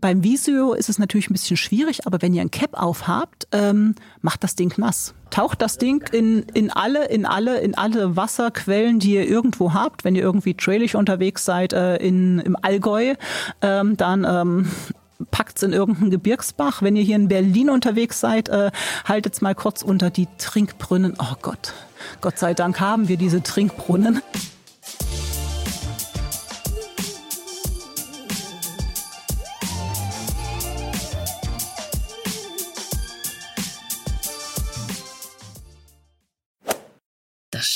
beim Visio ist es natürlich ein bisschen schwierig, aber wenn ihr ein Cap aufhabt, ähm, macht das Ding nass. Taucht das Ding in, in alle, in alle, in alle Wasserquellen, die ihr irgendwo habt. Wenn ihr irgendwie trailig unterwegs seid äh, in, im Allgäu, ähm, dann ähm, packt's in irgendeinen Gebirgsbach. Wenn ihr hier in Berlin unterwegs seid, äh, haltet's mal kurz unter die Trinkbrunnen. Oh Gott, Gott sei Dank haben wir diese Trinkbrunnen.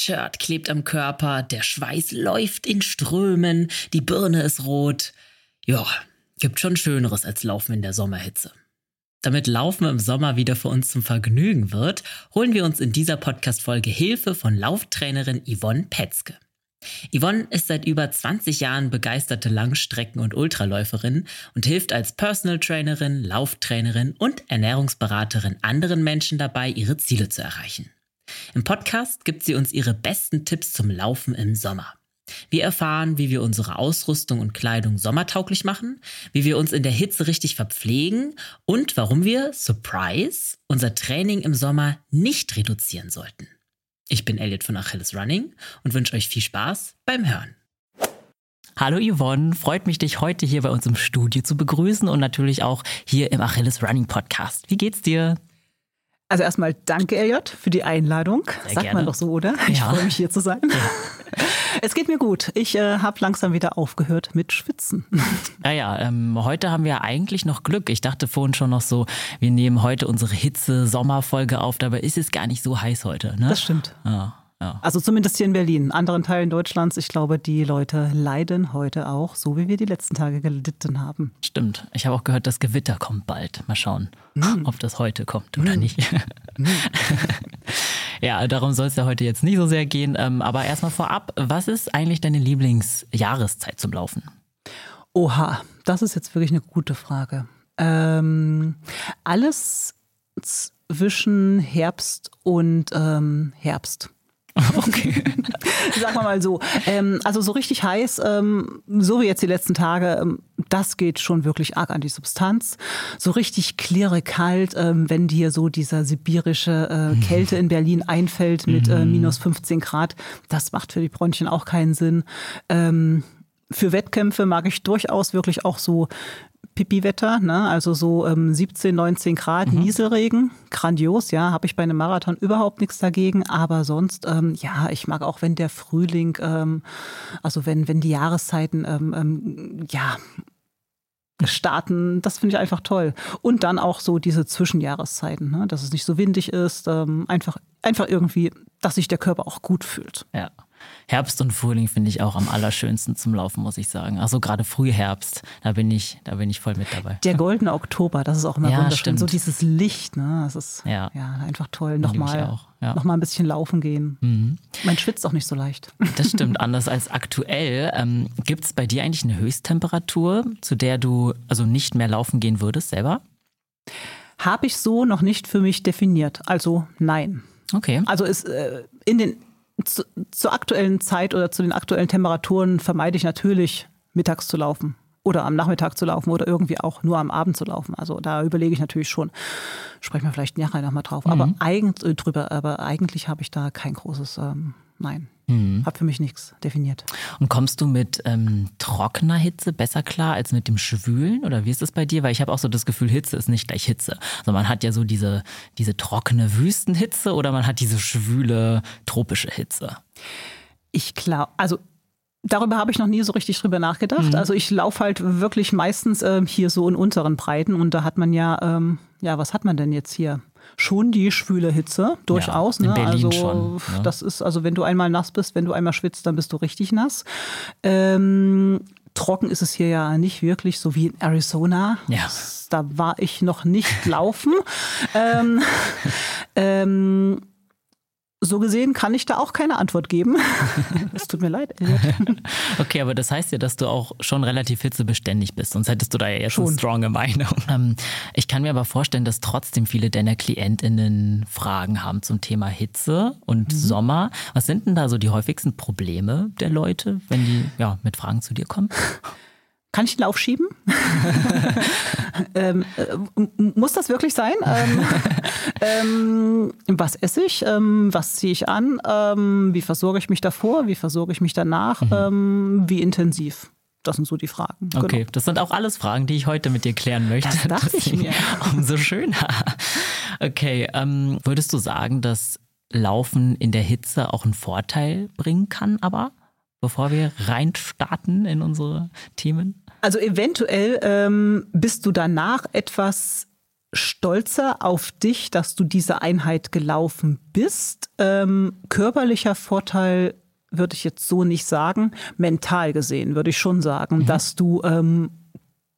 Shirt klebt am Körper, der Schweiß läuft in Strömen, die Birne ist rot. Ja, gibt schon Schöneres als Laufen in der Sommerhitze. Damit Laufen im Sommer wieder für uns zum Vergnügen wird, holen wir uns in dieser Podcast-Folge Hilfe von Lauftrainerin Yvonne Petzke. Yvonne ist seit über 20 Jahren begeisterte Langstrecken- und Ultraläuferin und hilft als Personal Trainerin, Lauftrainerin und Ernährungsberaterin anderen Menschen dabei, ihre Ziele zu erreichen. Im Podcast gibt sie uns ihre besten Tipps zum Laufen im Sommer. Wir erfahren, wie wir unsere Ausrüstung und Kleidung sommertauglich machen, wie wir uns in der Hitze richtig verpflegen und warum wir, Surprise, unser Training im Sommer nicht reduzieren sollten. Ich bin Elliot von Achilles Running und wünsche euch viel Spaß beim Hören. Hallo Yvonne, freut mich, dich heute hier bei uns im Studio zu begrüßen und natürlich auch hier im Achilles Running Podcast. Wie geht's dir? Also erstmal danke, Elliot, für die Einladung. Sehr Sagt gerne. man doch so, oder? Ich Ja. freue mich hier zu sein. Es geht mir gut. Ich äh, habe langsam wieder aufgehört mit Schwitzen. Naja, ähm, heute haben wir eigentlich noch Glück. Ich dachte vorhin schon noch so, wir nehmen heute unsere Hitze-Sommerfolge auf, dabei ist es gar nicht so heiß heute. Ne? Das stimmt. Ja, ja. Also zumindest hier in Berlin. In anderen Teilen Deutschlands, ich glaube, die Leute leiden heute auch, so wie wir die letzten Tage gelitten haben. Stimmt. Ich habe auch gehört, das Gewitter kommt bald. Mal schauen, ob das heute kommt oder nicht. ja, darum soll es ja heute jetzt nicht so sehr gehen. Ähm, aber erstmal vorab, was ist eigentlich deine Lieblingsjahreszeit zum Laufen? Oha, das ist jetzt wirklich eine gute Frage. Ähm, alles zwischen Herbst und ähm, Herbst. Okay. Sagen wir mal so. Ähm, also so richtig heiß, ähm, so wie jetzt die letzten Tage, ähm, das geht schon wirklich arg an die Substanz. So richtig klirre kalt, ähm, wenn dir so dieser sibirische äh, Kälte in Berlin einfällt mit äh, minus 15 Grad, das macht für die Bronchien auch keinen Sinn. Ähm, für Wettkämpfe mag ich durchaus wirklich auch so Pipi-Wetter, ne? also so ähm, 17, 19 Grad, Nieselregen, grandios, ja, habe ich bei einem Marathon überhaupt nichts dagegen, aber sonst, ähm, ja, ich mag auch, wenn der Frühling, ähm, also wenn, wenn die Jahreszeiten, ähm, ähm, ja, starten, das finde ich einfach toll. Und dann auch so diese Zwischenjahreszeiten, ne? dass es nicht so windig ist, ähm, einfach, einfach irgendwie, dass sich der Körper auch gut fühlt. Ja. Herbst und Frühling finde ich auch am allerschönsten zum Laufen, muss ich sagen. Also gerade Frühherbst, da bin ich, da bin ich voll mit dabei. Der goldene Oktober, das ist auch immer Ja, wunderschön. stimmt. So dieses Licht, ne? Das ist Ja. ja, einfach toll. Nochmal ja. Mhm. noch mal ein bisschen laufen gehen. Man schwitzt auch nicht so leicht. Das stimmt, anders als aktuell. Ähm, Gibt es bei dir eigentlich eine Höchsttemperatur, zu der du also nicht mehr laufen gehen würdest selber? Habe ich so noch nicht für mich definiert. Also nein. Okay. Also ist äh, in den zu, zur aktuellen Zeit oder zu den aktuellen Temperaturen vermeide ich natürlich mittags zu laufen oder am Nachmittag zu laufen oder irgendwie auch nur am Abend zu laufen. Also da überlege ich natürlich schon. Sprechen wir vielleicht nachher nochmal drauf. Aber Mhm. eigentlich äh, drüber, aber eigentlich habe ich da kein großes ähm, Nein. Mhm. Habe für mich nichts definiert. Und kommst du mit ähm, trockener Hitze besser klar als mit dem Schwülen? Oder wie ist das bei dir? Weil ich habe auch so das Gefühl, Hitze ist nicht gleich Hitze. Also man hat ja so diese, diese trockene Wüstenhitze oder man hat diese schwüle tropische Hitze. Ich glaube, also darüber habe ich noch nie so richtig drüber nachgedacht. Mhm. Also ich laufe halt wirklich meistens ähm, hier so in unteren Breiten und da hat man ja, ähm, ja, was hat man denn jetzt hier? Schon die schwüle Hitze, durchaus. in ne? Berlin also schon, ne? das ist, also wenn du einmal nass bist, wenn du einmal schwitzt, dann bist du richtig nass. Ähm, trocken ist es hier ja nicht wirklich, so wie in Arizona. Ja. Da war ich noch nicht laufen. ähm, ähm, so gesehen kann ich da auch keine Antwort geben. Es tut mir leid, Elliot. Okay, aber das heißt ja, dass du auch schon relativ hitzebeständig bist, sonst hättest du da ja jetzt eine Schon. stronge Meinung. Ähm, ich kann mir aber vorstellen, dass trotzdem viele deiner KlientInnen Fragen haben zum Thema Hitze und Mhm. Sommer. Was sind denn da so die häufigsten Probleme der Leute, wenn die ja, mit Fragen zu dir kommen? Kann ich den Lauf schieben? ähm, äh, muss das wirklich sein? Ähm, ähm, was esse ich? Ähm, was ziehe ich an? Ähm, wie versorge ich mich davor? Wie versorge ich mich danach? Mhm. Ähm, wie intensiv? Das sind so die Fragen. Okay, genau. das sind auch alles Fragen, die ich heute mit dir klären möchte. Das dachte ich mir. Umso schöner. Okay, würdest du sagen, dass Laufen in der Hitze auch einen Vorteil bringen kann, aber bevor wir reinstarten in unsere Themen? Also eventuell ähm, bist du danach etwas stolzer auf dich, dass du diese Einheit gelaufen bist. Ähm, körperlicher Vorteil würde ich jetzt so nicht sagen. Mental gesehen würde ich schon sagen, mhm. dass du ähm,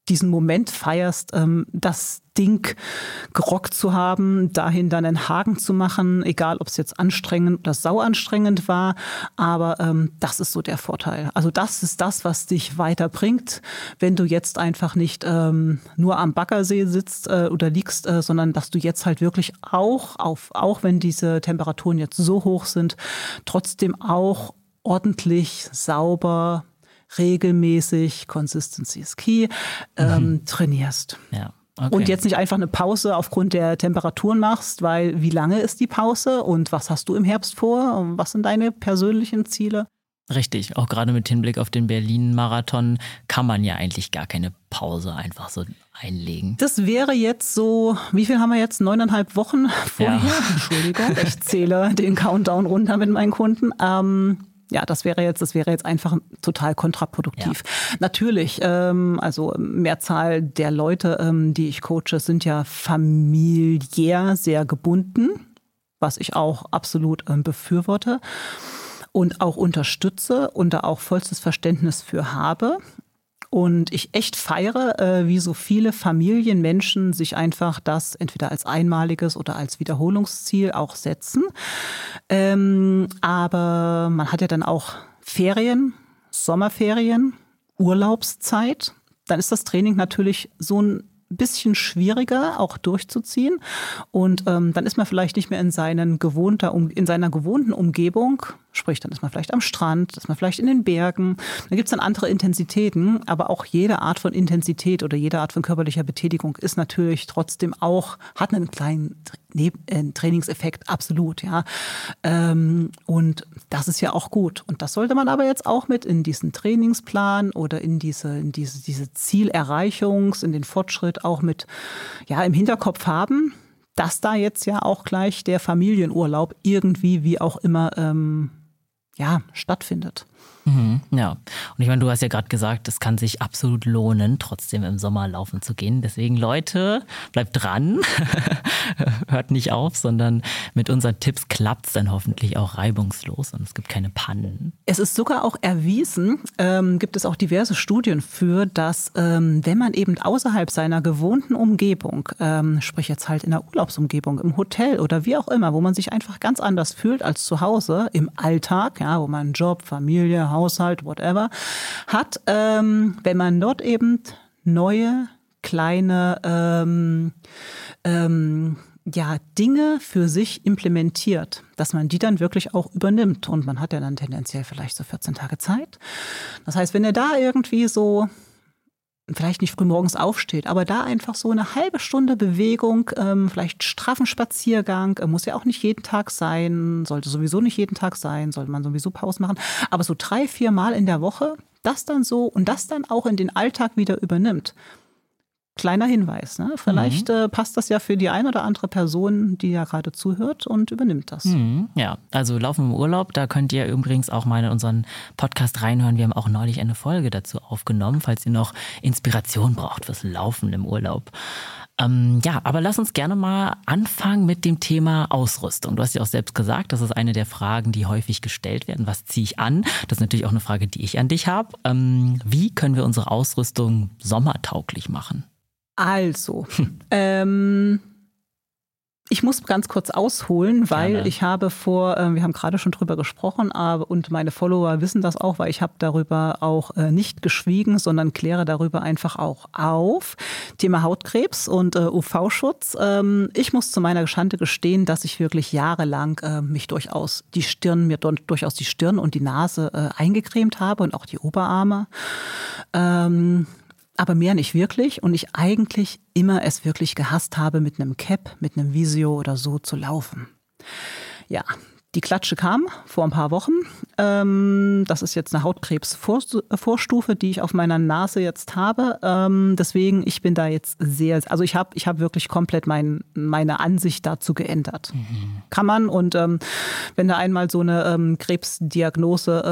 diesen Moment feierst, ähm, das Ding gerockt zu haben, dahin dann einen Haken zu machen, egal ob es jetzt anstrengend oder sauanstrengend war. Aber ähm, das ist so der Vorteil. Also das ist das, was dich weiterbringt, wenn du jetzt einfach nicht ähm, nur am Baggersee sitzt äh, oder liegst, äh, sondern dass du jetzt halt wirklich auch, auf, auch wenn diese Temperaturen jetzt so hoch sind, trotzdem auch ordentlich, sauber, regelmäßig, Consistency is key, ähm, mhm. trainierst. Ja. Okay. Und jetzt nicht einfach eine Pause aufgrund der Temperaturen machst, weil wie lange ist die Pause und was hast du im Herbst vor? Und was sind deine persönlichen Ziele? Richtig, auch gerade mit Hinblick auf den Berlin-Marathon kann man ja eigentlich gar keine Pause einfach so einlegen. Das wäre jetzt so, wie viel haben wir jetzt? Neuneinhalb Wochen vorher? Ja. Entschuldigung, ich zähle den Countdown runter mit meinen Kunden. Ähm, ja, das wäre jetzt, das wäre jetzt einfach total kontraproduktiv. Ja. Natürlich, ähm, also Mehrzahl der Leute, ähm, die ich coache, sind ja familiär sehr gebunden, was ich auch absolut ähm, befürworte und auch unterstütze und da auch vollstes Verständnis für habe. Und ich echt feiere, äh, wie so viele Familienmenschen sich einfach das entweder als einmaliges oder als Wiederholungsziel auch setzen. Ähm, aber man hat ja dann auch Ferien, Sommerferien, Urlaubszeit. Dann ist das Training natürlich so ein bisschen schwieriger auch durchzuziehen. Und ähm, dann ist man vielleicht nicht mehr in, seinen gewohnter, in seiner gewohnten Umgebung. Sprich, dann ist man vielleicht am Strand, ist man vielleicht in den Bergen. Da gibt es dann andere Intensitäten, aber auch jede Art von Intensität oder jede Art von körperlicher Betätigung ist natürlich trotzdem auch, hat einen kleinen äh, Trainingseffekt, absolut, ja. Ähm, und das ist ja auch gut. Und das sollte man aber jetzt auch mit in diesen Trainingsplan oder in diese, in diese, diese Zielerreichungs-, in den Fortschritt auch mit, ja, im Hinterkopf haben, dass da jetzt ja auch gleich der Familienurlaub irgendwie, wie auch immer, ähm, ja, stattfindet. Mhm, ja, und ich meine, du hast ja gerade gesagt, es kann sich absolut lohnen, trotzdem im Sommer laufen zu gehen. Deswegen, Leute, bleibt dran, hört nicht auf, sondern mit unseren Tipps klappt es dann hoffentlich auch reibungslos und es gibt keine Pannen. Es ist sogar auch erwiesen, ähm, gibt es auch diverse Studien für, dass ähm, wenn man eben außerhalb seiner gewohnten Umgebung, ähm, sprich jetzt halt in der Urlaubsumgebung, im Hotel oder wie auch immer, wo man sich einfach ganz anders fühlt als zu Hause im Alltag, ja, wo man Job, Familie, Haushalt, whatever, hat, ähm, wenn man dort eben neue, kleine ähm, ähm, ja, Dinge für sich implementiert, dass man die dann wirklich auch übernimmt. Und man hat ja dann tendenziell vielleicht so 14 Tage Zeit. Das heißt, wenn er da irgendwie so vielleicht nicht früh morgens aufsteht, aber da einfach so eine halbe Stunde Bewegung, ähm, vielleicht straffen Spaziergang, äh, muss ja auch nicht jeden Tag sein, sollte sowieso nicht jeden Tag sein, sollte man sowieso Pause machen, aber so drei, vier Mal in der Woche, das dann so und das dann auch in den Alltag wieder übernimmt. Kleiner Hinweis, ne? vielleicht mhm. äh, passt das ja für die eine oder andere Person, die ja gerade zuhört und übernimmt das. Mhm, ja, also Laufen im Urlaub, da könnt ihr übrigens auch mal in unseren Podcast reinhören. Wir haben auch neulich eine Folge dazu aufgenommen, falls ihr noch Inspiration braucht fürs Laufen im Urlaub. Ähm, ja, aber lass uns gerne mal anfangen mit dem Thema Ausrüstung. Du hast ja auch selbst gesagt, das ist eine der Fragen, die häufig gestellt werden. Was ziehe ich an? Das ist natürlich auch eine Frage, die ich an dich habe. Ähm, wie können wir unsere Ausrüstung sommertauglich machen? Also, ähm, ich muss ganz kurz ausholen, weil Gerne. ich habe vor, äh, wir haben gerade schon drüber gesprochen, aber, und meine Follower wissen das auch, weil ich habe darüber auch äh, nicht geschwiegen, sondern kläre darüber einfach auch auf. Thema Hautkrebs und äh, UV-Schutz. Ähm, ich muss zu meiner Schande gestehen, dass ich wirklich jahrelang äh, mich durchaus die Stirn, mir durchaus die Stirn und die Nase äh, eingecremt habe und auch die Oberarme. Ähm, aber mehr nicht wirklich und ich eigentlich immer es wirklich gehasst habe, mit einem Cap, mit einem Visio oder so zu laufen. Ja, die Klatsche kam vor ein paar Wochen. Ähm, das ist jetzt eine Hautkrebsvorstufe, die ich auf meiner Nase jetzt habe. Ähm, deswegen, ich bin da jetzt sehr, also ich habe ich hab wirklich komplett mein, meine Ansicht dazu geändert. Mhm. Kann man und ähm, wenn da einmal so eine Krebsdiagnose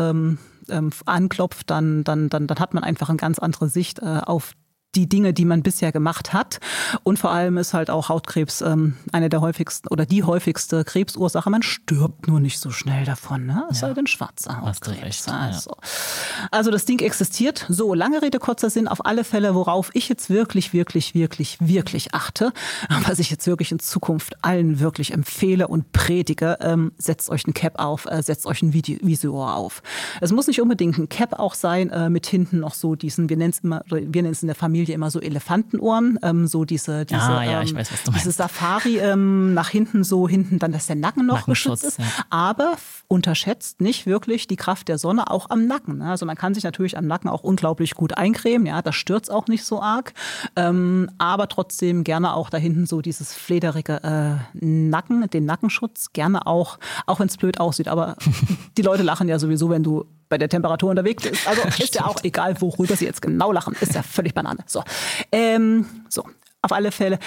ähm, anklopft, dann, dann, dann, dann hat man einfach eine ganz andere Sicht äh, auf die Dinge, die man bisher gemacht hat. Und vor allem ist halt auch Hautkrebs ähm, eine der häufigsten oder die häufigste Krebsursache. Man stirbt nur nicht so schnell davon. Ne? Es ja. sei denn schwarzer Hautkrebs. Also. Ja. also das Ding existiert. So, lange Rede, kurzer Sinn. Auf alle Fälle, worauf ich jetzt wirklich, wirklich, wirklich, wirklich achte, was ich jetzt wirklich in Zukunft allen wirklich empfehle und predige, ähm, setzt euch ein Cap auf, äh, setzt euch ein Video Visor auf. Es muss nicht unbedingt ein Cap auch sein, äh, mit hinten noch so diesen, wir nennen es immer, wir nennen es in der Familie Familie immer so Elefantenohren, ähm, so diese, diese, ah, ja, ähm, weiß, diese Safari ähm, nach hinten, so hinten, dann, dass der Nacken noch geschützt ist. Ja. Aber unterschätzt nicht wirklich die Kraft der Sonne auch am Nacken. Ne? Also man kann sich natürlich am Nacken auch unglaublich gut eincremen, ja, das stürzt auch nicht so arg. Ähm, aber trotzdem gerne auch da hinten so dieses flederige äh, Nacken, den Nackenschutz, gerne auch, auch wenn es blöd aussieht. Aber die Leute lachen ja sowieso, wenn du bei der Temperatur unterwegs bist. Also ist ja auch egal, worüber sie jetzt genau lachen. Ist ja völlig Banane. So, ähm, so auf alle Fälle.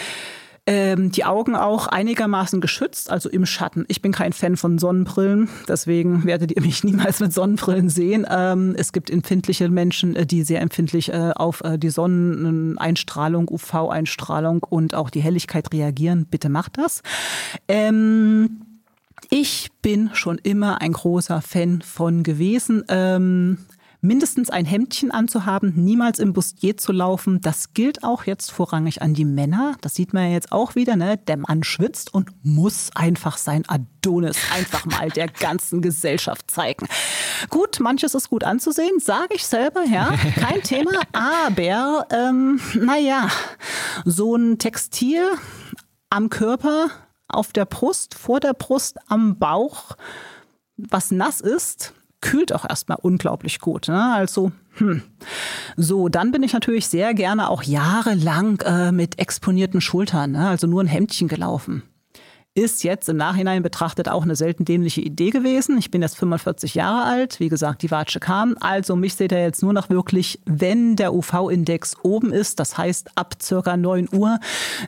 Ähm, die Augen auch einigermaßen geschützt, also im Schatten. Ich bin kein Fan von Sonnenbrillen, deswegen werdet ihr mich niemals mit Sonnenbrillen sehen. Ähm, es gibt empfindliche Menschen, äh, die sehr empfindlich äh, auf äh, die Sonneneinstrahlung, UV-Einstrahlung und auch die Helligkeit reagieren. Bitte macht das. Ähm, ich bin schon immer ein großer Fan von gewesen. Mindestens ein Hemdchen anzuhaben, niemals im Bustier zu laufen. Das gilt auch jetzt vorrangig an die Männer. Das sieht man ja jetzt auch wieder. Ne? Der Mann schwitzt und muss einfach sein Adonis einfach mal der ganzen Gesellschaft zeigen. Gut, manches ist gut anzusehen, sage ich selber, ja, kein Thema. Aber, ähm, naja, so ein Textil am Körper auf der Brust, vor der Brust, am Bauch, was nass ist, kühlt auch erstmal unglaublich gut. Ne? Also, hm. So, dann bin ich natürlich sehr gerne auch jahrelang äh, mit exponierten Schultern, ne? also nur ein Hemdchen gelaufen. Ist jetzt im Nachhinein betrachtet auch eine selten dämliche Idee gewesen. Ich bin jetzt 45 Jahre alt. Wie gesagt, die Watsche kam. Also mich seht ihr jetzt nur noch wirklich, wenn der UV-Index oben ist. Das heißt, ab circa 9 Uhr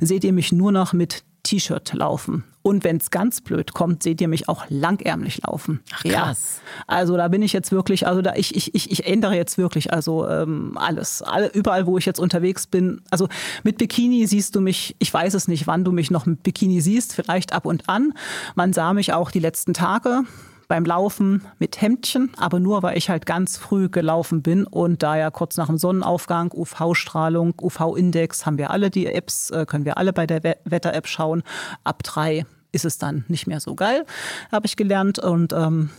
seht ihr mich nur noch mit T-Shirt laufen. Und wenn es ganz blöd kommt, seht ihr mich auch langärmlich laufen. Ach, krass. Ja. Also da bin ich jetzt wirklich, also da ich, ich, ich, ich ändere jetzt wirklich also ähm, alles. Alle, überall, wo ich jetzt unterwegs bin. Also mit Bikini siehst du mich, ich weiß es nicht, wann du mich noch mit Bikini siehst, vielleicht ab und an. Man sah mich auch die letzten Tage beim Laufen mit Hemdchen, aber nur, weil ich halt ganz früh gelaufen bin und da ja kurz nach dem Sonnenaufgang, UV-Strahlung, UV-Index, haben wir alle die Apps, äh, können wir alle bei der Wetter-App schauen. Ab drei ist es dann nicht mehr so geil, habe ich gelernt und ähm,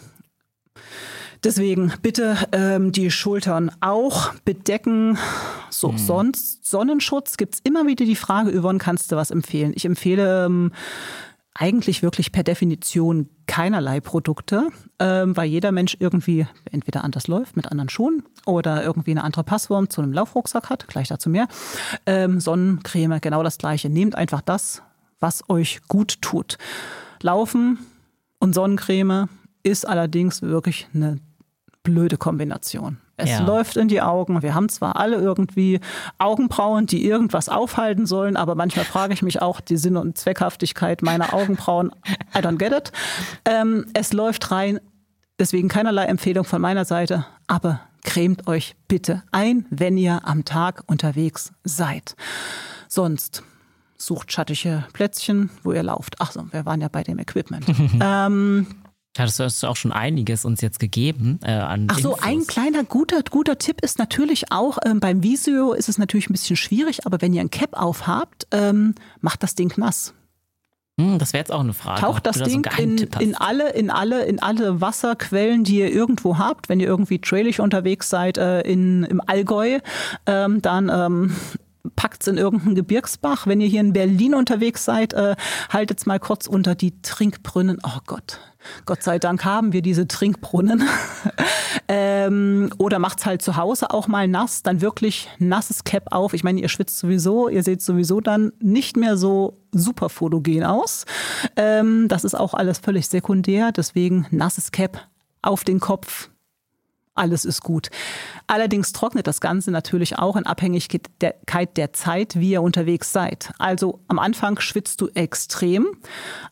Deswegen bitte ähm, die Schultern auch bedecken. So, mhm. sonst Sonnenschutz gibt es immer wieder die Frage, Yvonne, kannst du was empfehlen? Ich empfehle ähm, eigentlich wirklich per Definition keinerlei Produkte, ähm, weil jeder Mensch irgendwie entweder anders läuft mit anderen Schuhen oder irgendwie eine andere Passform zu einem Laufrucksack hat, gleich dazu mehr. Ähm, Sonnencreme, genau das gleiche. Nehmt einfach das, was euch gut tut. Laufen und Sonnencreme ist allerdings wirklich eine blöde Kombination. Es ja. läuft in die Augen. Wir haben zwar alle irgendwie Augenbrauen, die irgendwas aufhalten sollen, aber manchmal frage ich mich auch die Sinn und Zweckhaftigkeit meiner Augenbrauen. I don't get it. Ähm, es läuft rein. Deswegen keinerlei Empfehlung von meiner Seite, aber cremt euch bitte ein, wenn ihr am Tag unterwegs seid. Sonst sucht schattige Plätzchen, wo ihr lauft. Ach so, wir waren ja bei dem Equipment. ähm, ja, das hast du auch schon einiges uns jetzt gegeben äh, an. Ach so, Infos. ein kleiner guter, guter Tipp ist natürlich auch, ähm, beim Visio ist es natürlich ein bisschen schwierig, aber wenn ihr ein Cap aufhabt, ähm, macht das Ding nass. Hm, das wäre jetzt auch eine Frage. Taucht das Ding so in, in, alle, in, alle, in alle Wasserquellen, die ihr irgendwo habt, wenn ihr irgendwie trailig unterwegs seid äh, in, im Allgäu, ähm, dann ähm, packt's in irgendeinen Gebirgsbach. Wenn ihr hier in Berlin unterwegs seid, äh, haltet's mal kurz unter die Trinkbrunnen. Oh Gott, Gott sei Dank haben wir diese Trinkbrunnen. ähm, oder macht's halt zu Hause auch mal nass, dann wirklich nasses Cap auf. Ich meine, ihr schwitzt sowieso, ihr seht sowieso dann nicht mehr so super fotogen aus. Ähm, das ist auch alles völlig sekundär, deswegen nasses Cap auf den Kopf, alles ist gut. Allerdings trocknet das Ganze natürlich auch in Abhängigkeit der Zeit, wie ihr unterwegs seid. Also am Anfang schwitzt du extrem,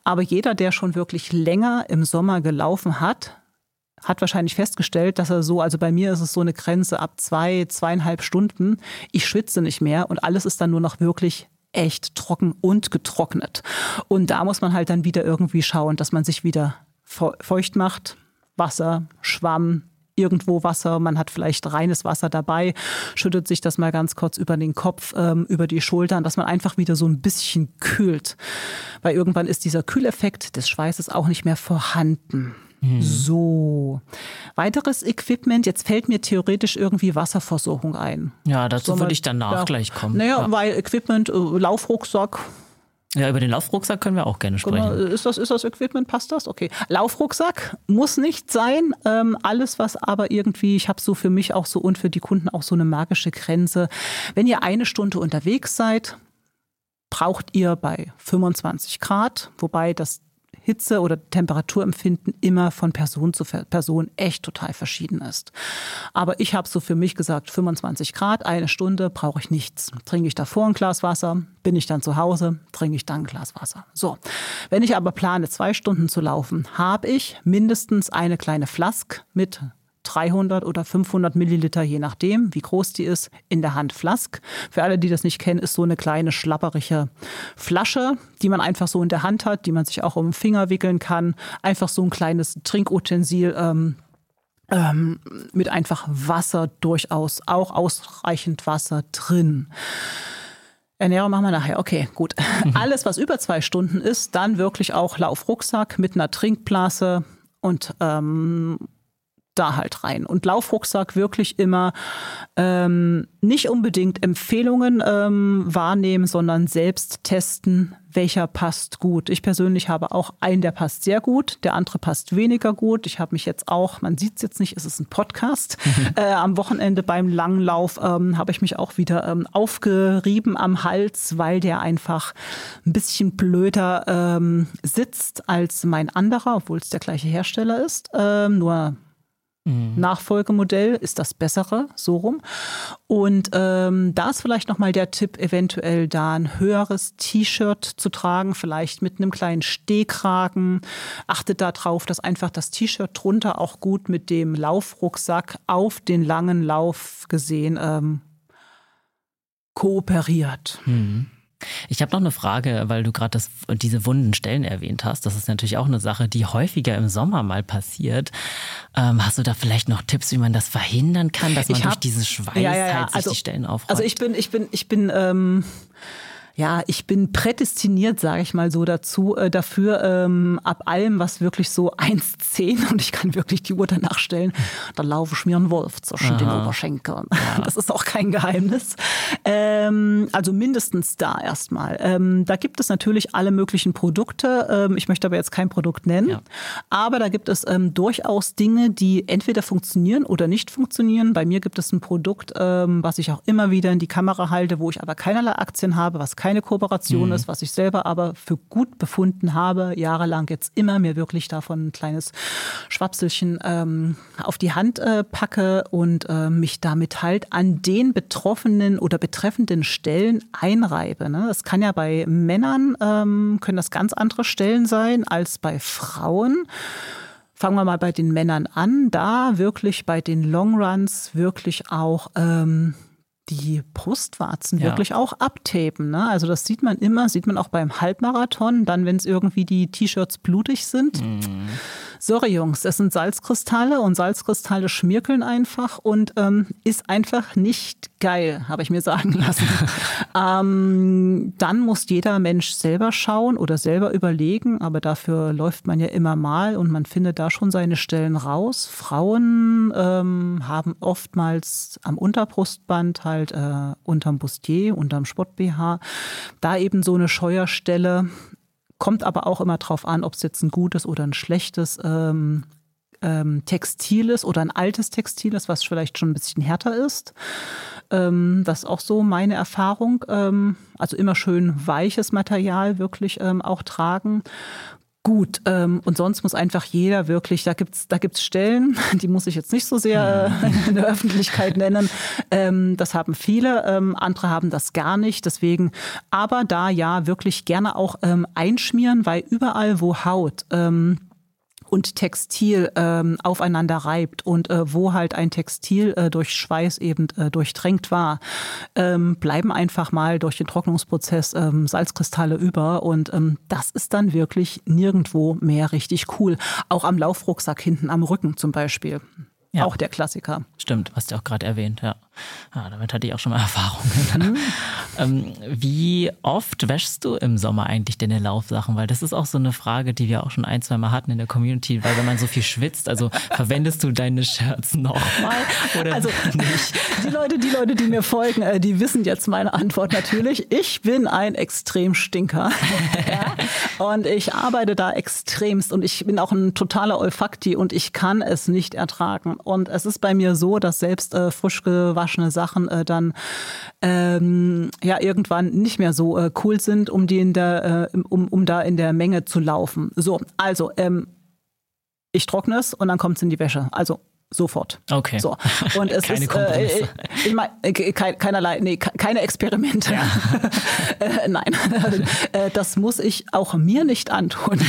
aber jeder, der schon wirklich länger im Sommer gelaufen hat, hat wahrscheinlich festgestellt, dass er so, also bei mir ist es so eine Grenze ab zwei, zweieinhalb Stunden. Ich schwitze nicht mehr und alles ist dann nur noch wirklich echt trocken und getrocknet. Und da muss man halt dann wieder irgendwie schauen, dass man sich wieder feucht macht. Wasser, Schwamm, irgendwo Wasser, man hat vielleicht reines Wasser dabei, schüttet sich das mal ganz kurz über den Kopf, ähm, über die Schultern, dass man einfach wieder so ein bisschen kühlt. Weil irgendwann ist dieser Kühleffekt des Schweißes auch nicht mehr vorhanden. Mhm. So. Weiteres Equipment, jetzt fällt mir theoretisch irgendwie Wasserversorgung ein. Ja, dazu würde ich danach ja, gleich kommen. Naja, ja. weil Equipment, äh, Laufrucksack, ja, über den Laufrucksack können wir auch gerne sprechen. Ist das, ist das Equipment, passt das? Okay. Laufrucksack muss nicht sein. Ähm, alles, was aber irgendwie, ich habe so für mich auch so und für die Kunden auch so eine magische Grenze. Wenn ihr eine Stunde unterwegs seid, braucht ihr bei 25 Grad, wobei das Hitze- oder Temperaturempfinden immer von Person zu Person echt total verschieden ist. Aber ich habe so für mich gesagt, 25 Grad, eine Stunde brauche ich nichts. Trinke ich davor ein Glas Wasser, bin ich dann zu Hause, trinke ich dann ein Glas Wasser. So, wenn ich aber plane, zwei Stunden zu laufen, habe ich mindestens eine kleine Flask mit 300 oder 500 Milliliter, je nachdem, wie groß die ist, in der Hand Flask. Für alle, die das nicht kennen, ist so eine kleine schlapperige Flasche, die man einfach so in der Hand hat, die man sich auch um den Finger wickeln kann. Einfach so ein kleines Trinkutensil. Ähm, ähm, mit einfach Wasser durchaus, auch ausreichend Wasser drin. Ernährung machen wir nachher. Okay, gut. Alles, was über zwei Stunden ist, dann wirklich auch Laufrucksack mit einer Trinkblase und ähm, da halt rein. Und Laufrucksack wirklich immer ähm, nicht unbedingt Empfehlungen ähm, wahrnehmen, sondern selbst testen, welcher passt gut. Ich persönlich habe auch einen, der passt sehr gut, der andere passt weniger gut. Ich habe mich jetzt auch, man sieht es jetzt nicht, es ist ein Podcast, äh, am Wochenende beim Langlauf ähm, habe ich mich auch wieder ähm, aufgerieben am Hals, weil der einfach ein bisschen blöder ähm, sitzt als mein anderer, obwohl es der gleiche Hersteller ist. Ähm, nur Mhm. Nachfolgemodell ist das bessere, so rum. Und ähm, da ist vielleicht nochmal der Tipp, eventuell da ein höheres T-Shirt zu tragen, vielleicht mit einem kleinen Stehkragen. Achtet darauf, dass einfach das T-Shirt drunter auch gut mit dem Laufrucksack auf den langen Lauf gesehen ähm, kooperiert. Mhm. Ich habe noch eine Frage, weil du gerade diese wunden Stellen erwähnt hast. Das ist natürlich auch eine Sache, die häufiger im Sommer mal passiert. Ähm, hast du da vielleicht noch Tipps, wie man das verhindern kann, dass man hab, durch dieses Schweiß ja, ja, ja. halt sich also, die Stellen aufräumt? Also ich bin, ich bin, ich bin ähm ja, ich bin prädestiniert, sage ich mal so dazu, äh, dafür ähm, ab allem, was wirklich so 1,10 und ich kann wirklich die Uhr danach stellen, da laufe ich mir ein Wolf zwischen Aha. den Oberschenkeln. Ja. Das ist auch kein Geheimnis. Ähm, also mindestens da erstmal. Ähm, da gibt es natürlich alle möglichen Produkte. Ähm, ich möchte aber jetzt kein Produkt nennen. Ja. Aber da gibt es ähm, durchaus Dinge, die entweder funktionieren oder nicht funktionieren. Bei mir gibt es ein Produkt, ähm, was ich auch immer wieder in die Kamera halte, wo ich aber keinerlei Aktien habe, was kein keine Kooperation mhm. ist, was ich selber aber für gut befunden habe, jahrelang jetzt immer mir wirklich davon ein kleines Schwapselchen ähm, auf die Hand äh, packe und äh, mich damit halt an den betroffenen oder betreffenden Stellen einreibe. Ne? Das kann ja bei Männern, ähm, können das ganz andere Stellen sein als bei Frauen. Fangen wir mal bei den Männern an. Da wirklich bei den Longruns wirklich auch ähm, die Brustwarzen ja. wirklich auch abtapen. Ne? Also das sieht man immer, sieht man auch beim Halbmarathon, dann wenn es irgendwie die T-Shirts blutig sind. Mhm. Sorry Jungs, es sind Salzkristalle und Salzkristalle schmirkeln einfach und ähm, ist einfach nicht geil, habe ich mir sagen lassen. ähm, dann muss jeder Mensch selber schauen oder selber überlegen, aber dafür läuft man ja immer mal und man findet da schon seine Stellen raus. Frauen ähm, haben oftmals am Unterbrustband halt äh, unterm Bustier, unterm Sport-BH, da eben so eine Scheuerstelle kommt aber auch immer drauf an, ob es jetzt ein gutes oder ein schlechtes ähm, ähm, Textil ist oder ein altes Textil ist, was vielleicht schon ein bisschen härter ist. Ähm, das ist auch so meine Erfahrung. Ähm, also immer schön weiches Material wirklich ähm, auch tragen gut. Ähm, und sonst muss einfach jeder wirklich, da gibt's da gibt's Stellen, die muss ich jetzt nicht so sehr äh, in der Öffentlichkeit nennen. Ähm, das haben viele, ähm, andere haben das gar nicht. Deswegen, aber da ja wirklich gerne auch ähm, einschmieren, weil überall, wo Haut ähm, und Textil ähm, aufeinander reibt und äh, wo halt ein Textil äh, durch Schweiß eben äh, durchtränkt war, ähm, bleiben einfach mal durch den Trocknungsprozess ähm, Salzkristalle über und ähm, das ist dann wirklich nirgendwo mehr richtig cool. Auch am Laufrucksack hinten am Rücken zum Beispiel. Ja. Auch der Klassiker. Stimmt, hast du auch gerade erwähnt, ja. ja. Damit hatte ich auch schon mal Erfahrungen. Mhm. ähm, wie oft wäschst du im Sommer eigentlich deine Laufsachen? Weil das ist auch so eine Frage, die wir auch schon ein, zwei Mal hatten in der Community, weil wenn man so viel schwitzt, also verwendest du deine Shirts nochmal oder also, nicht? Die Leute, die Leute, die mir folgen, äh, die wissen jetzt meine Antwort natürlich. Ich bin ein Extremstinker. ja? Und ich arbeite da extremst und ich bin auch ein totaler Olfakti und ich kann es nicht ertragen. Und es ist bei mir so, dass selbst äh, frisch gewaschene Sachen äh, dann ähm, ja irgendwann nicht mehr so äh, cool sind, um die in der, äh, um, um da in der Menge zu laufen. So, also ähm, ich trockne es und dann kommt es in die Wäsche. Also sofort. Okay. So. Und es keine ist, äh, ich mein, äh, keinerlei, nee, keine Experimente. Ja. äh, nein, äh, das muss ich auch mir nicht antun.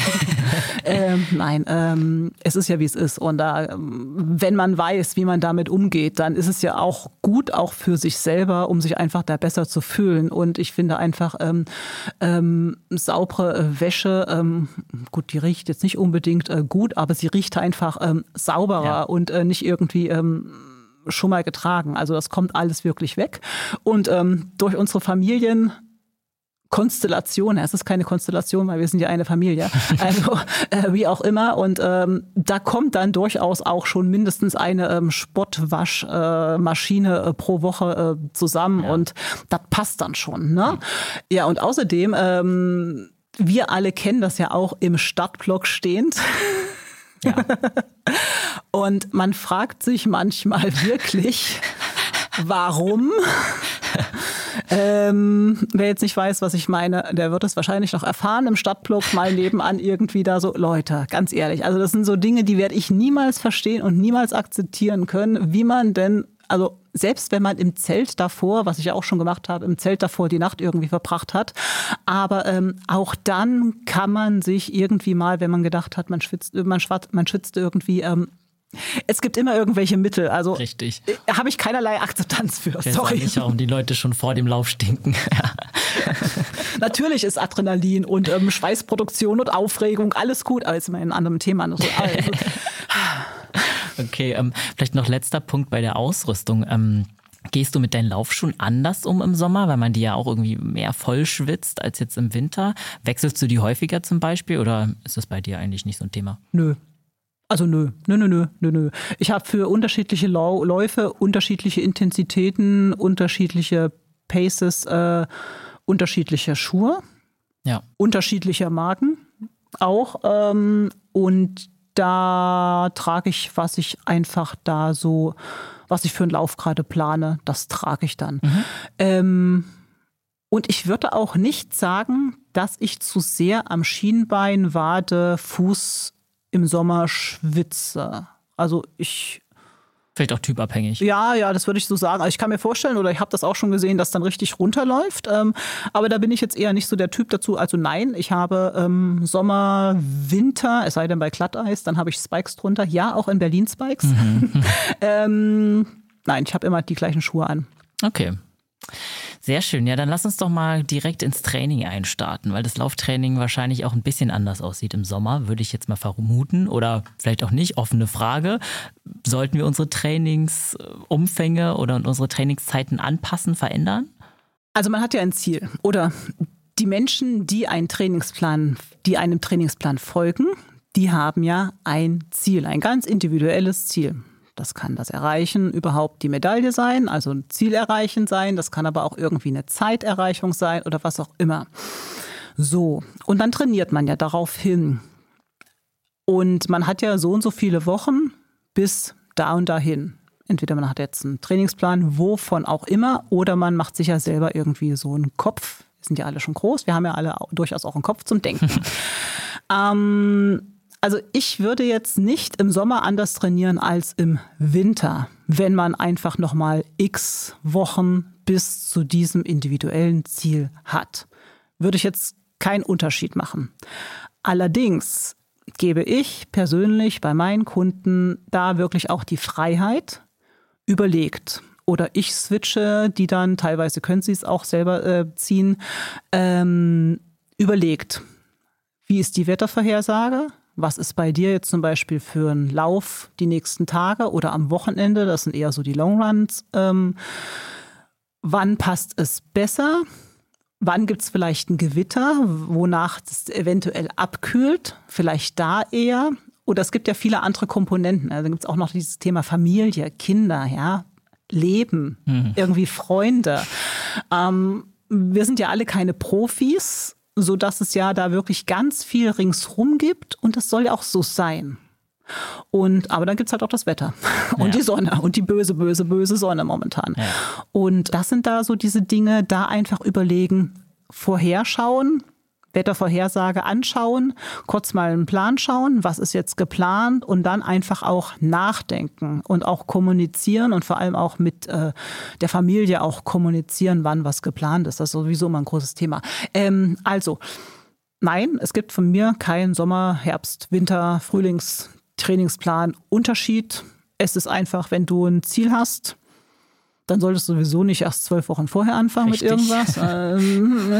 ähm, nein, ähm, es ist ja wie es ist. Und da, wenn man weiß, wie man damit umgeht, dann ist es ja auch gut, auch für sich selber, um sich einfach da besser zu fühlen. Und ich finde einfach ähm, ähm, saubere Wäsche, ähm, gut, die riecht jetzt nicht unbedingt äh, gut, aber sie riecht einfach ähm, sauberer ja. und äh, nicht irgendwie ähm, schon mal getragen. Also das kommt alles wirklich weg. Und ähm, durch unsere Familien Konstellation, es ist keine Konstellation, weil wir sind ja eine Familie, also äh, wie auch immer. Und ähm, da kommt dann durchaus auch schon mindestens eine ähm, Spottwaschmaschine äh, pro Woche äh, zusammen ja. und das passt dann schon. Ne? Ja, und außerdem, ähm, wir alle kennen das ja auch im Stadtblock stehend. Ja. Und man fragt sich manchmal wirklich, warum? ähm, wer jetzt nicht weiß, was ich meine, der wird es wahrscheinlich noch erfahren im Stadtblock mal nebenan irgendwie da so. Leute, ganz ehrlich, also das sind so Dinge, die werde ich niemals verstehen und niemals akzeptieren können, wie man denn also selbst wenn man im Zelt davor, was ich ja auch schon gemacht habe, im Zelt davor die Nacht irgendwie verbracht hat, aber ähm, auch dann kann man sich irgendwie mal, wenn man gedacht hat, man schwitzt, man, schwatzt, man schützt irgendwie ähm, es gibt immer irgendwelche Mittel. Also Richtig. Äh, habe ich keinerlei Akzeptanz für. Ich Sorry. Nicht, warum die Leute schon vor dem Lauf stinken. Natürlich ist Adrenalin und ähm, Schweißproduktion und Aufregung alles gut, aber ist immer ein anderem Thema. Also, also Okay, ähm, vielleicht noch letzter Punkt bei der Ausrüstung. Ähm, Gehst du mit deinen Laufschuhen anders um im Sommer, weil man die ja auch irgendwie mehr voll schwitzt als jetzt im Winter? Wechselst du die häufiger zum Beispiel oder ist das bei dir eigentlich nicht so ein Thema? Nö. Also nö, nö, nö, nö, nö, nö. Ich habe für unterschiedliche Läufe unterschiedliche Intensitäten, unterschiedliche Paces, äh, unterschiedliche Schuhe, ja. unterschiedlicher Marken auch. Ähm, und da trage ich, was ich einfach da so, was ich für einen Lauf gerade plane, das trage ich dann. Mhm. Ähm, und ich würde auch nicht sagen, dass ich zu sehr am Schienbein, Wade, Fuß im Sommer schwitze. Also ich Vielleicht auch typabhängig. Ja, ja, das würde ich so sagen. Also ich kann mir vorstellen, oder ich habe das auch schon gesehen, dass dann richtig runterläuft. Ähm, aber da bin ich jetzt eher nicht so der Typ dazu. Also nein, ich habe ähm, Sommer, Winter, es sei denn bei Glatteis, dann habe ich Spikes drunter. Ja, auch in Berlin Spikes. Mhm. ähm, nein, ich habe immer die gleichen Schuhe an. Okay. Sehr schön. Ja, dann lass uns doch mal direkt ins Training einstarten, weil das Lauftraining wahrscheinlich auch ein bisschen anders aussieht im Sommer, würde ich jetzt mal vermuten. Oder vielleicht auch nicht. Offene Frage. Sollten wir unsere Trainingsumfänge oder unsere Trainingszeiten anpassen, verändern? Also man hat ja ein Ziel. Oder die Menschen, die einen Trainingsplan, die einem Trainingsplan folgen, die haben ja ein Ziel, ein ganz individuelles Ziel. Das kann das Erreichen überhaupt die Medaille sein, also ein Ziel erreichen sein. Das kann aber auch irgendwie eine Zeiterreichung sein oder was auch immer. So, und dann trainiert man ja darauf hin. Und man hat ja so und so viele Wochen bis da und dahin. Entweder man hat jetzt einen Trainingsplan, wovon auch immer, oder man macht sich ja selber irgendwie so einen Kopf. Wir sind ja alle schon groß, wir haben ja alle durchaus auch einen Kopf zum Denken. ähm, also ich würde jetzt nicht im Sommer anders trainieren als im Winter, wenn man einfach nochmal x Wochen bis zu diesem individuellen Ziel hat. Würde ich jetzt keinen Unterschied machen. Allerdings gebe ich persönlich bei meinen Kunden da wirklich auch die Freiheit, überlegt. Oder ich switche, die dann, teilweise können sie es auch selber äh, ziehen, ähm, überlegt. Wie ist die Wettervorhersage? Was ist bei dir jetzt zum Beispiel für einen Lauf die nächsten Tage oder am Wochenende? Das sind eher so die Longruns. Ähm, wann passt es besser? Wann gibt es vielleicht ein Gewitter, wonach es eventuell abkühlt? Vielleicht da eher. Oder es gibt ja viele andere Komponenten. Also gibt es auch noch dieses Thema Familie, Kinder, ja, Leben, mhm. irgendwie Freunde. Ähm, wir sind ja alle keine Profis so dass es ja da wirklich ganz viel ringsrum gibt und das soll ja auch so sein. Und, aber dann gibt es halt auch das Wetter und ja. die Sonne und die böse, böse, böse Sonne momentan. Ja. Und das sind da so diese Dinge, da einfach überlegen, vorherschauen, Wettervorhersage anschauen, kurz mal einen Plan schauen, was ist jetzt geplant und dann einfach auch nachdenken und auch kommunizieren und vor allem auch mit äh, der Familie auch kommunizieren, wann was geplant ist. Das ist sowieso immer ein großes Thema. Ähm, also, nein, es gibt von mir keinen Sommer, Herbst, Winter, Frühlings, Trainingsplan Unterschied. Es ist einfach, wenn du ein Ziel hast, dann solltest du sowieso nicht erst zwölf Wochen vorher anfangen Richtig. mit irgendwas. ähm,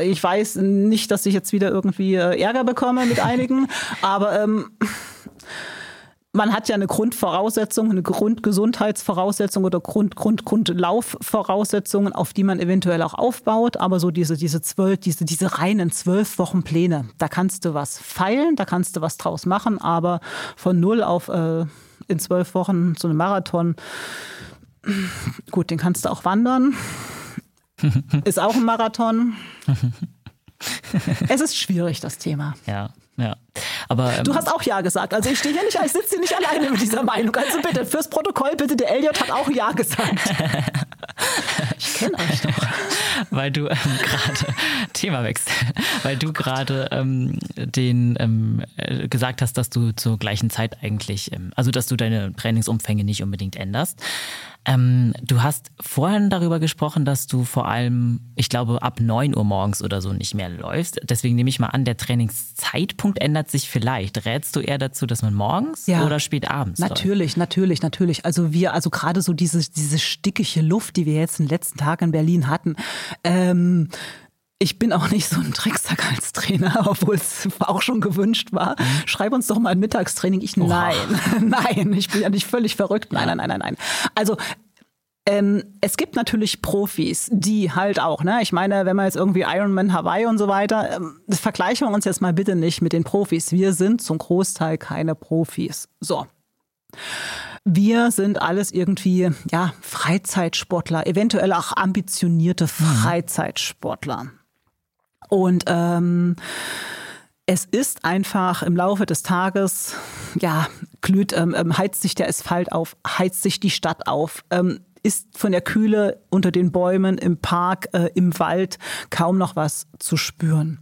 ich weiß nicht, dass ich jetzt wieder irgendwie äh, Ärger bekomme mit einigen, aber ähm, man hat ja eine Grundvoraussetzung, eine Grundgesundheitsvoraussetzung oder Grund, Grund, Grundlaufvoraussetzungen, auf die man eventuell auch aufbaut. Aber so diese, diese zwölf, diese, diese reinen zwölf Wochen Pläne, da kannst du was feilen, da kannst du was draus machen, aber von null auf äh, in zwölf Wochen so eine Marathon, Gut, den kannst du auch wandern. Ist auch ein Marathon. es ist schwierig, das Thema. Ja, ja. Aber, ähm, du hast auch Ja gesagt. Also ich stehe hier nicht, ich sitze hier nicht alleine mit dieser Meinung. Also bitte, fürs Protokoll, bitte, der Elliot hat auch Ja gesagt. Ich kenne euch doch. Weil du ähm, gerade, Thema wächst, weil du gerade ähm, den ähm, äh, gesagt hast, dass du zur gleichen Zeit eigentlich, ähm, also dass du deine Trainingsumfänge nicht unbedingt änderst. Ähm, du hast vorhin darüber gesprochen, dass du vor allem, ich glaube, ab 9 Uhr morgens oder so nicht mehr läufst. Deswegen nehme ich mal an, der Trainingszeitpunkt ändert sich vielleicht. Rätst du eher dazu, dass man morgens ja, oder spät abends Natürlich, läuft? natürlich, natürlich. Also wir, also gerade so diese, diese stickige Luft, die wir jetzt in den letzten Tagen in Berlin hatten, ähm, ich bin auch nicht so ein Tricksack als Trainer, obwohl es auch schon gewünscht war. Mhm. Schreib uns doch mal ein Mittagstraining. Ich, nein, nein, ich bin ja nicht völlig verrückt. Nein, nein, nein, nein, nein. Also, ähm, es gibt natürlich Profis, die halt auch, ne? Ich meine, wenn man jetzt irgendwie Ironman Hawaii und so weiter, ähm, vergleichen wir uns jetzt mal bitte nicht mit den Profis. Wir sind zum Großteil keine Profis. So. Wir sind alles irgendwie, ja, Freizeitsportler, eventuell auch ambitionierte mhm. Freizeitsportler. Und ähm, es ist einfach im Laufe des Tages, ja, glüht, ähm, ähm, heizt sich der Asphalt auf, heizt sich die Stadt auf. Ähm, ist von der Kühle unter den Bäumen, im Park, äh, im Wald kaum noch was zu spüren.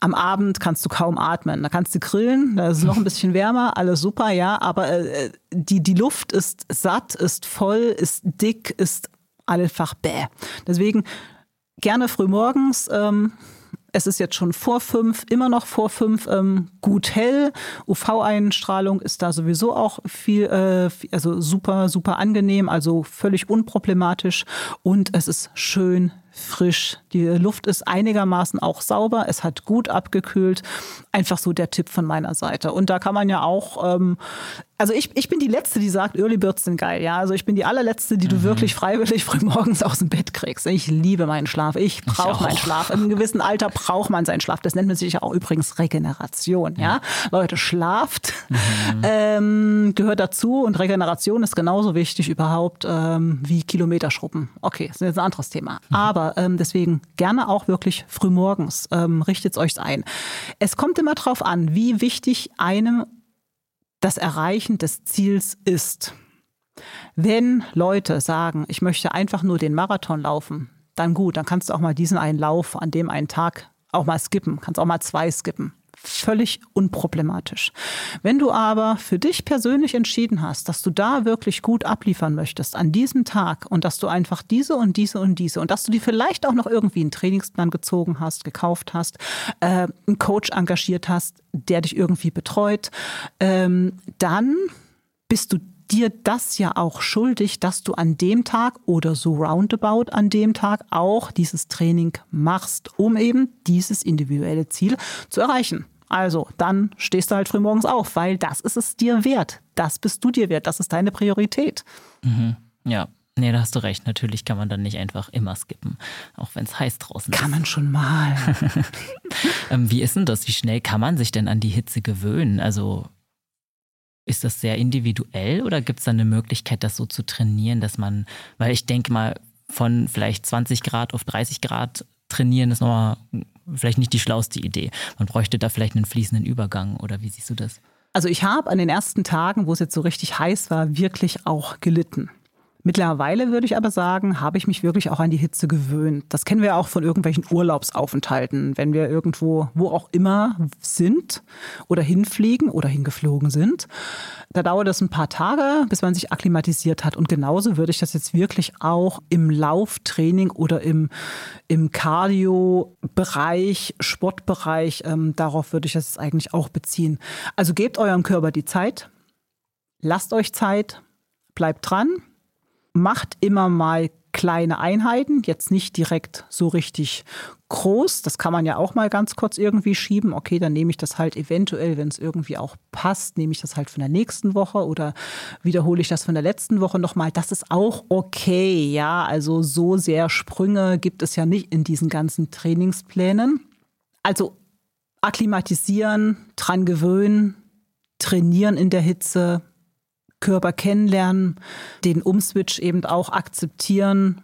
Am Abend kannst du kaum atmen. Da kannst du grillen, da ist es noch ein bisschen wärmer, alles super, ja, aber äh, die, die Luft ist satt, ist voll, ist dick, ist einfach bäh. Deswegen gerne früh morgens. Ähm, es ist jetzt schon vor fünf, immer noch vor fünf, ähm, gut hell. UV-Einstrahlung ist da sowieso auch viel, äh, also super, super angenehm, also völlig unproblematisch. Und es ist schön frisch. Die Luft ist einigermaßen auch sauber. Es hat gut abgekühlt. Einfach so der Tipp von meiner Seite. Und da kann man ja auch ähm, also ich, ich bin die Letzte, die sagt, Early Birds sind geil. Ja, also ich bin die allerletzte, die du mhm. wirklich freiwillig frühmorgens aus dem Bett kriegst. Ich liebe meinen Schlaf. Ich brauche meinen Schlaf. In einem gewissen Alter braucht man seinen Schlaf. Das nennt man sich ja auch übrigens Regeneration. Ja, ja? Leute, schlaft mhm. ähm, gehört dazu und Regeneration ist genauso wichtig überhaupt ähm, wie Kilometerschruppen. Okay, das ist jetzt ein anderes Thema. Mhm. Aber ähm, deswegen gerne auch wirklich frühmorgens. Ähm, richtet es euch ein. Es kommt immer darauf an, wie wichtig einem das Erreichen des Ziels ist. Wenn Leute sagen, ich möchte einfach nur den Marathon laufen, dann gut, dann kannst du auch mal diesen einen Lauf an dem einen Tag auch mal skippen, kannst auch mal zwei skippen völlig unproblematisch. Wenn du aber für dich persönlich entschieden hast, dass du da wirklich gut abliefern möchtest an diesem Tag und dass du einfach diese und diese und diese und dass du dir vielleicht auch noch irgendwie einen Trainingsplan gezogen hast, gekauft hast, äh, einen Coach engagiert hast, der dich irgendwie betreut, ähm, dann bist du dir das ja auch schuldig, dass du an dem Tag oder so roundabout an dem Tag auch dieses Training machst, um eben dieses individuelle Ziel zu erreichen. Also, dann stehst du halt frühmorgens auf, weil das ist es dir wert. Das bist du dir wert. Das ist deine Priorität. Mhm. Ja. Nee, da hast du recht. Natürlich kann man dann nicht einfach immer skippen, auch wenn es heiß draußen ist. Kann man schon mal. Ähm, wie ist denn das? Wie schnell kann man sich denn an die Hitze gewöhnen? Also ist das sehr individuell oder gibt es da eine Möglichkeit, das so zu trainieren, dass man, weil ich denke mal, von vielleicht 20 Grad auf 30 Grad trainieren ist nochmal vielleicht nicht die schlauste Idee. Man bräuchte da vielleicht einen fließenden Übergang oder wie siehst du das? Also ich habe an den ersten Tagen, wo es jetzt so richtig heiß war, wirklich auch gelitten. Mittlerweile würde ich aber sagen, habe ich mich wirklich auch an die Hitze gewöhnt. Das kennen wir auch von irgendwelchen Urlaubsaufenthalten, wenn wir irgendwo, wo auch immer sind oder hinfliegen oder hingeflogen sind. Da dauert es ein paar Tage, bis man sich akklimatisiert hat. Und genauso würde ich das jetzt wirklich auch im Lauftraining oder im, im Cardio-Bereich, Sportbereich, ähm, darauf würde ich das eigentlich auch beziehen. Also gebt eurem Körper die Zeit, lasst euch Zeit, bleibt dran macht immer mal kleine Einheiten, jetzt nicht direkt so richtig groß. Das kann man ja auch mal ganz kurz irgendwie schieben. Okay, dann nehme ich das halt eventuell, wenn es irgendwie auch passt, nehme ich das halt von der nächsten Woche oder wiederhole ich das von der letzten Woche nochmal. Das ist auch okay, ja. Also so sehr Sprünge gibt es ja nicht in diesen ganzen Trainingsplänen. Also akklimatisieren, dran gewöhnen, trainieren in der Hitze, Körper kennenlernen, den Umswitch eben auch akzeptieren.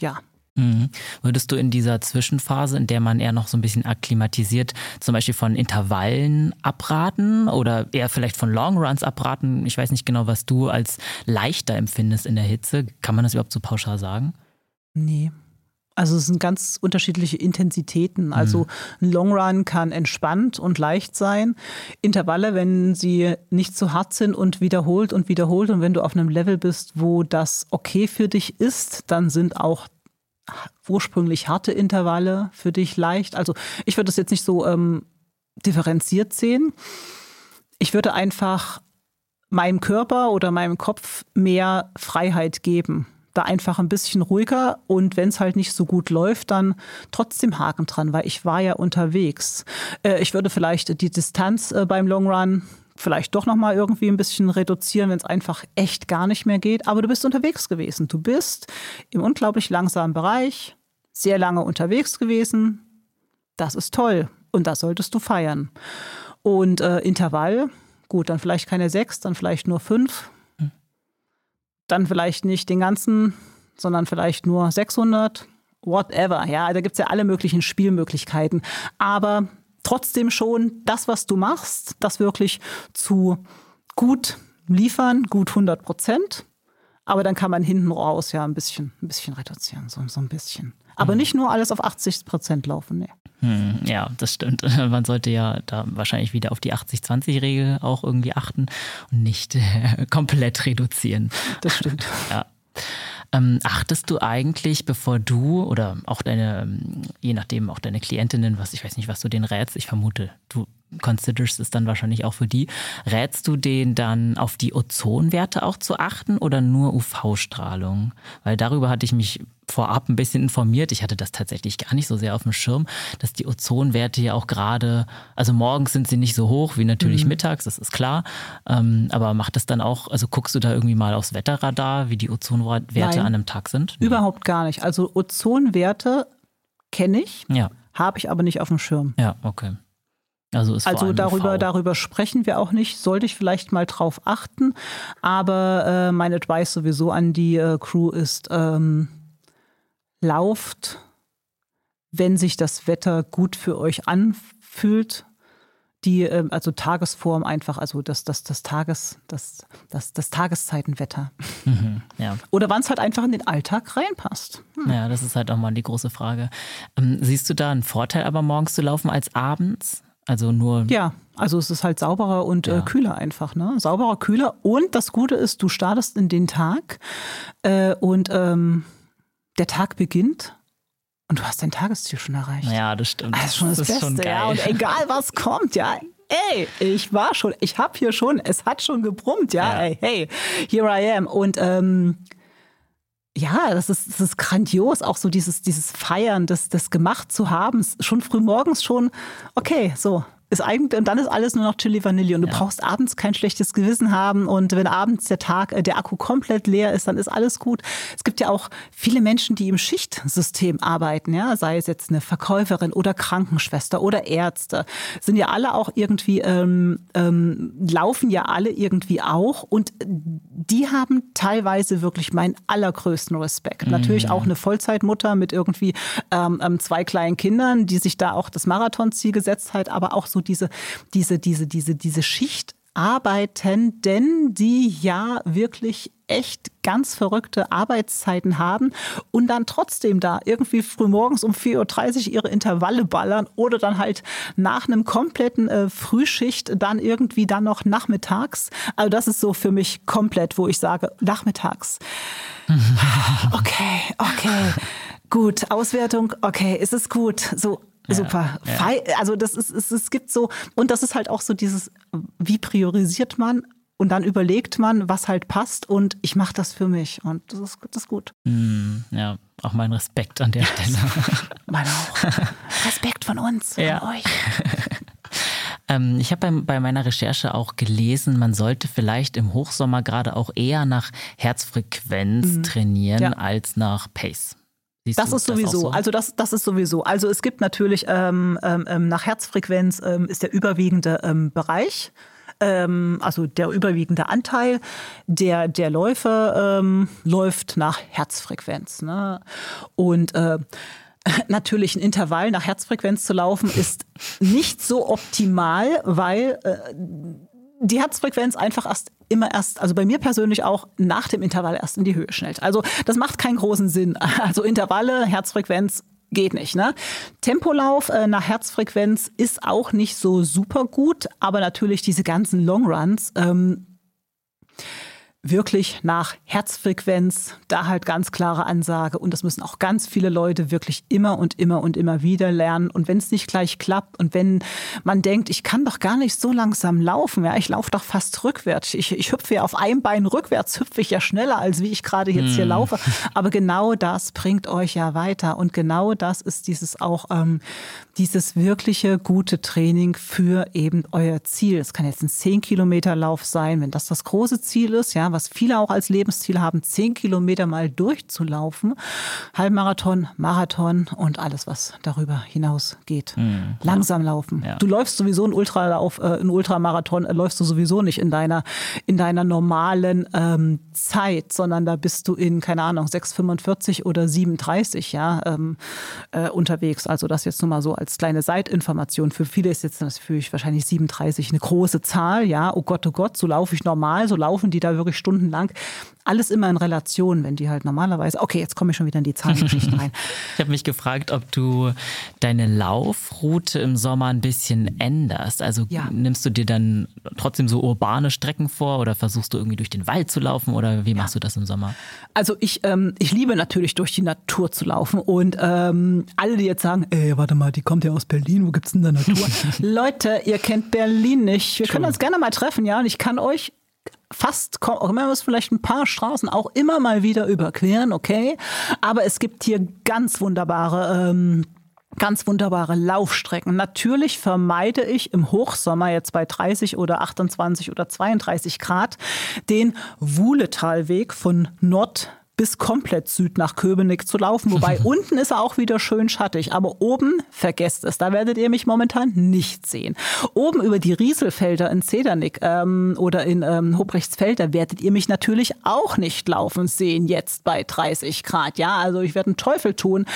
Ja. Mhm. Würdest du in dieser Zwischenphase, in der man eher noch so ein bisschen akklimatisiert, zum Beispiel von Intervallen abraten oder eher vielleicht von Longruns abraten? Ich weiß nicht genau, was du als leichter empfindest in der Hitze. Kann man das überhaupt so pauschal sagen? Nee. Also es sind ganz unterschiedliche Intensitäten. Also mhm. ein Long Run kann entspannt und leicht sein. Intervalle, wenn sie nicht zu hart sind und wiederholt und wiederholt und wenn du auf einem Level bist, wo das okay für dich ist, dann sind auch ursprünglich harte Intervalle für dich leicht. Also ich würde das jetzt nicht so ähm, differenziert sehen. Ich würde einfach meinem Körper oder meinem Kopf mehr Freiheit geben da einfach ein bisschen ruhiger und wenn es halt nicht so gut läuft, dann trotzdem Haken dran, weil ich war ja unterwegs. Äh, ich würde vielleicht die Distanz äh, beim Long Run vielleicht doch noch mal irgendwie ein bisschen reduzieren, wenn es einfach echt gar nicht mehr geht, aber du bist unterwegs gewesen. Du bist im unglaublich langsamen Bereich, sehr lange unterwegs gewesen. Das ist toll und das solltest du feiern. Und äh, Intervall, gut, dann vielleicht keine sechs, dann vielleicht nur fünf dann vielleicht nicht den ganzen, sondern vielleicht nur 600, whatever. Ja, da gibt es ja alle möglichen Spielmöglichkeiten. Aber trotzdem schon das, was du machst, das wirklich zu gut liefern, gut 100 Prozent. Aber dann kann man hinten raus ja ein bisschen, ein bisschen reduzieren, so, so ein bisschen. Aber mhm. nicht nur alles auf 80 Prozent laufen, nee. Hm, ja, das stimmt. Man sollte ja da wahrscheinlich wieder auf die 80-20-Regel auch irgendwie achten und nicht äh, komplett reduzieren. Das stimmt. Ja. Ähm, achtest du eigentlich, bevor du oder auch deine, ähm, je nachdem auch deine Klientinnen, was ich weiß nicht, was du denen rätst, ich vermute, du considerst es dann wahrscheinlich auch für die. Rätst du denen dann auf die Ozonwerte auch zu achten oder nur UV-Strahlung? Weil darüber hatte ich mich vorab ein bisschen informiert. Ich hatte das tatsächlich gar nicht so sehr auf dem Schirm, dass die Ozonwerte ja auch gerade, also morgens sind sie nicht so hoch wie natürlich mhm. mittags, das ist klar. Ähm, aber macht das dann auch, also guckst du da irgendwie mal aufs Wetterradar, wie die Ozonwerte Nein, an einem Tag sind? Nee. Überhaupt gar nicht. Also Ozonwerte kenne ich, ja. habe ich aber nicht auf dem Schirm. Ja, okay. Also, also darüber, darüber sprechen wir auch nicht, sollte ich vielleicht mal drauf achten. Aber äh, mein Advice sowieso an die äh, Crew ist, ähm, lauft, wenn sich das Wetter gut für euch anfühlt. Die, äh, also Tagesform einfach, also das, das, das Tages, das, das, das Tageszeitenwetter. Mhm, ja. Oder wann es halt einfach in den Alltag reinpasst. Hm. Ja, das ist halt auch mal die große Frage. Ähm, siehst du da einen Vorteil, aber morgens zu laufen als abends? Also nur. Ja, also es ist halt sauberer und äh, ja. äh, kühler einfach, ne? Sauberer, kühler. Und das Gute ist, du startest in den Tag äh, und ähm, der Tag beginnt und du hast dein Tagesziel schon erreicht. Ja, das stimmt. Das ist schon das, das Beste, schon ja. Und egal was kommt, ja. Ey, ich war schon, ich habe hier schon, es hat schon gebrummt, ja. ja. Ey, hey, here I am. Und ähm, ja, das ist, das ist grandios, auch so dieses, dieses Feiern, das, das gemacht zu haben, schon früh morgens schon, okay, so, ist eigentlich, und dann ist alles nur noch Chili Vanille und du ja. brauchst abends kein schlechtes Gewissen haben und wenn abends der Tag, äh, der Akku komplett leer ist, dann ist alles gut. Es gibt ja auch viele Menschen, die im Schichtsystem arbeiten, ja, sei es jetzt eine Verkäuferin oder Krankenschwester oder Ärzte, sind ja alle auch irgendwie, ähm, ähm, laufen ja alle irgendwie auch und die haben teilweise wirklich meinen allergrößten Respekt. Mhm. Natürlich auch eine Vollzeitmutter mit irgendwie ähm, ähm, zwei kleinen Kindern, die sich da auch das Marathonziel gesetzt hat, aber auch so diese, diese, diese, diese, diese Schicht arbeiten, denn die ja wirklich echt ganz verrückte Arbeitszeiten haben und dann trotzdem da irgendwie frühmorgens um 4.30 Uhr ihre Intervalle ballern oder dann halt nach einem kompletten äh, Frühschicht dann irgendwie dann noch nachmittags. Also das ist so für mich komplett, wo ich sage, nachmittags. Okay, okay. Gut, Auswertung, okay, ist es gut. So, Super. Ja. Also das ist, es, es gibt so, und das ist halt auch so dieses, wie priorisiert man und dann überlegt man, was halt passt und ich mache das für mich und das ist, das ist gut. Mm, ja, auch mein Respekt an der Stelle. Mein auch. Respekt von uns, von ja. euch. Ähm, ich habe bei, bei, meiner Recherche auch gelesen, man sollte vielleicht im Hochsommer gerade auch eher nach Herzfrequenz mhm. trainieren ja. als nach Pace. Siehst das ist sowieso, so? also das, das ist sowieso. Also es gibt natürlich ähm, ähm, ähm, nach Herzfrequenz ähm, ist der überwiegende ähm, Bereich, ähm, also der überwiegende Anteil der, der Läufe läuft nach Herzfrequenz. Ne? Und äh, natürlich ein Intervall nach Herzfrequenz zu laufen ist nicht so optimal, weil äh, die Herzfrequenz einfach erst immer erst, also bei mir persönlich auch nach dem Intervall erst in die Höhe schnellt. Also das macht keinen großen Sinn. Also Intervalle, Herzfrequenz geht nicht. Ne? Tempolauf äh, nach Herzfrequenz ist auch nicht so super gut, aber natürlich diese ganzen Longruns. Ähm, wirklich nach Herzfrequenz, da halt ganz klare Ansage. Und das müssen auch ganz viele Leute wirklich immer und immer und immer wieder lernen. Und wenn es nicht gleich klappt und wenn man denkt, ich kann doch gar nicht so langsam laufen, ja, ich laufe doch fast rückwärts. Ich, ich hüpfe ja auf einem Bein rückwärts, hüpfe ich ja schneller, als wie ich gerade jetzt hier hm. laufe. Aber genau das bringt euch ja weiter. Und genau das ist dieses auch, ähm, dieses wirkliche gute Training für eben euer Ziel. Es kann jetzt ein 10 Kilometer Lauf sein, wenn das das große Ziel ist, ja, was viele auch als Lebensziel haben, 10 Kilometer mal durchzulaufen. Halbmarathon, Marathon und alles, was darüber hinaus geht. Mhm, Langsam laufen. Ja. Du läufst sowieso einen Ultralauf, äh, einen Ultramarathon, äh, läufst du sowieso nicht in deiner, in deiner normalen ähm, Zeit, sondern da bist du in, keine Ahnung, 6,45 oder 37, ja, ähm, äh, unterwegs. Also das jetzt nur mal so als kleine Seitinformation. Für viele ist jetzt natürlich wahrscheinlich 37 eine große Zahl, ja. Oh Gott, oh Gott, so laufe ich normal, so laufen die da wirklich Stunden lang. Alles immer in Relation, wenn die halt normalerweise. Okay, jetzt komme ich schon wieder in die Zahlengeschichten rein. ich habe mich gefragt, ob du deine Laufroute im Sommer ein bisschen änderst. Also ja. nimmst du dir dann trotzdem so urbane Strecken vor oder versuchst du irgendwie durch den Wald zu laufen oder wie machst ja. du das im Sommer? Also ich, ähm, ich liebe natürlich durch die Natur zu laufen und ähm, alle, die jetzt sagen, ey, warte mal, die kommt ja aus Berlin, wo gibt's denn da Natur? Leute, ihr kennt Berlin nicht. Wir können uns gerne mal treffen, ja, und ich kann euch fast, man muss vielleicht ein paar Straßen auch immer mal wieder überqueren, okay? Aber es gibt hier ganz wunderbare ähm, ganz wunderbare Laufstrecken. Natürlich vermeide ich im Hochsommer jetzt bei 30 oder 28 oder 32 Grad den Wuhletalweg von Nord bis komplett Süd nach Köpenick zu laufen. Wobei unten ist er auch wieder schön schattig. Aber oben, vergesst es, da werdet ihr mich momentan nicht sehen. Oben über die Rieselfelder in Zedernick ähm, oder in ähm, Hobrechtsfelder werdet ihr mich natürlich auch nicht laufen sehen, jetzt bei 30 Grad. Ja, also ich werde einen Teufel tun.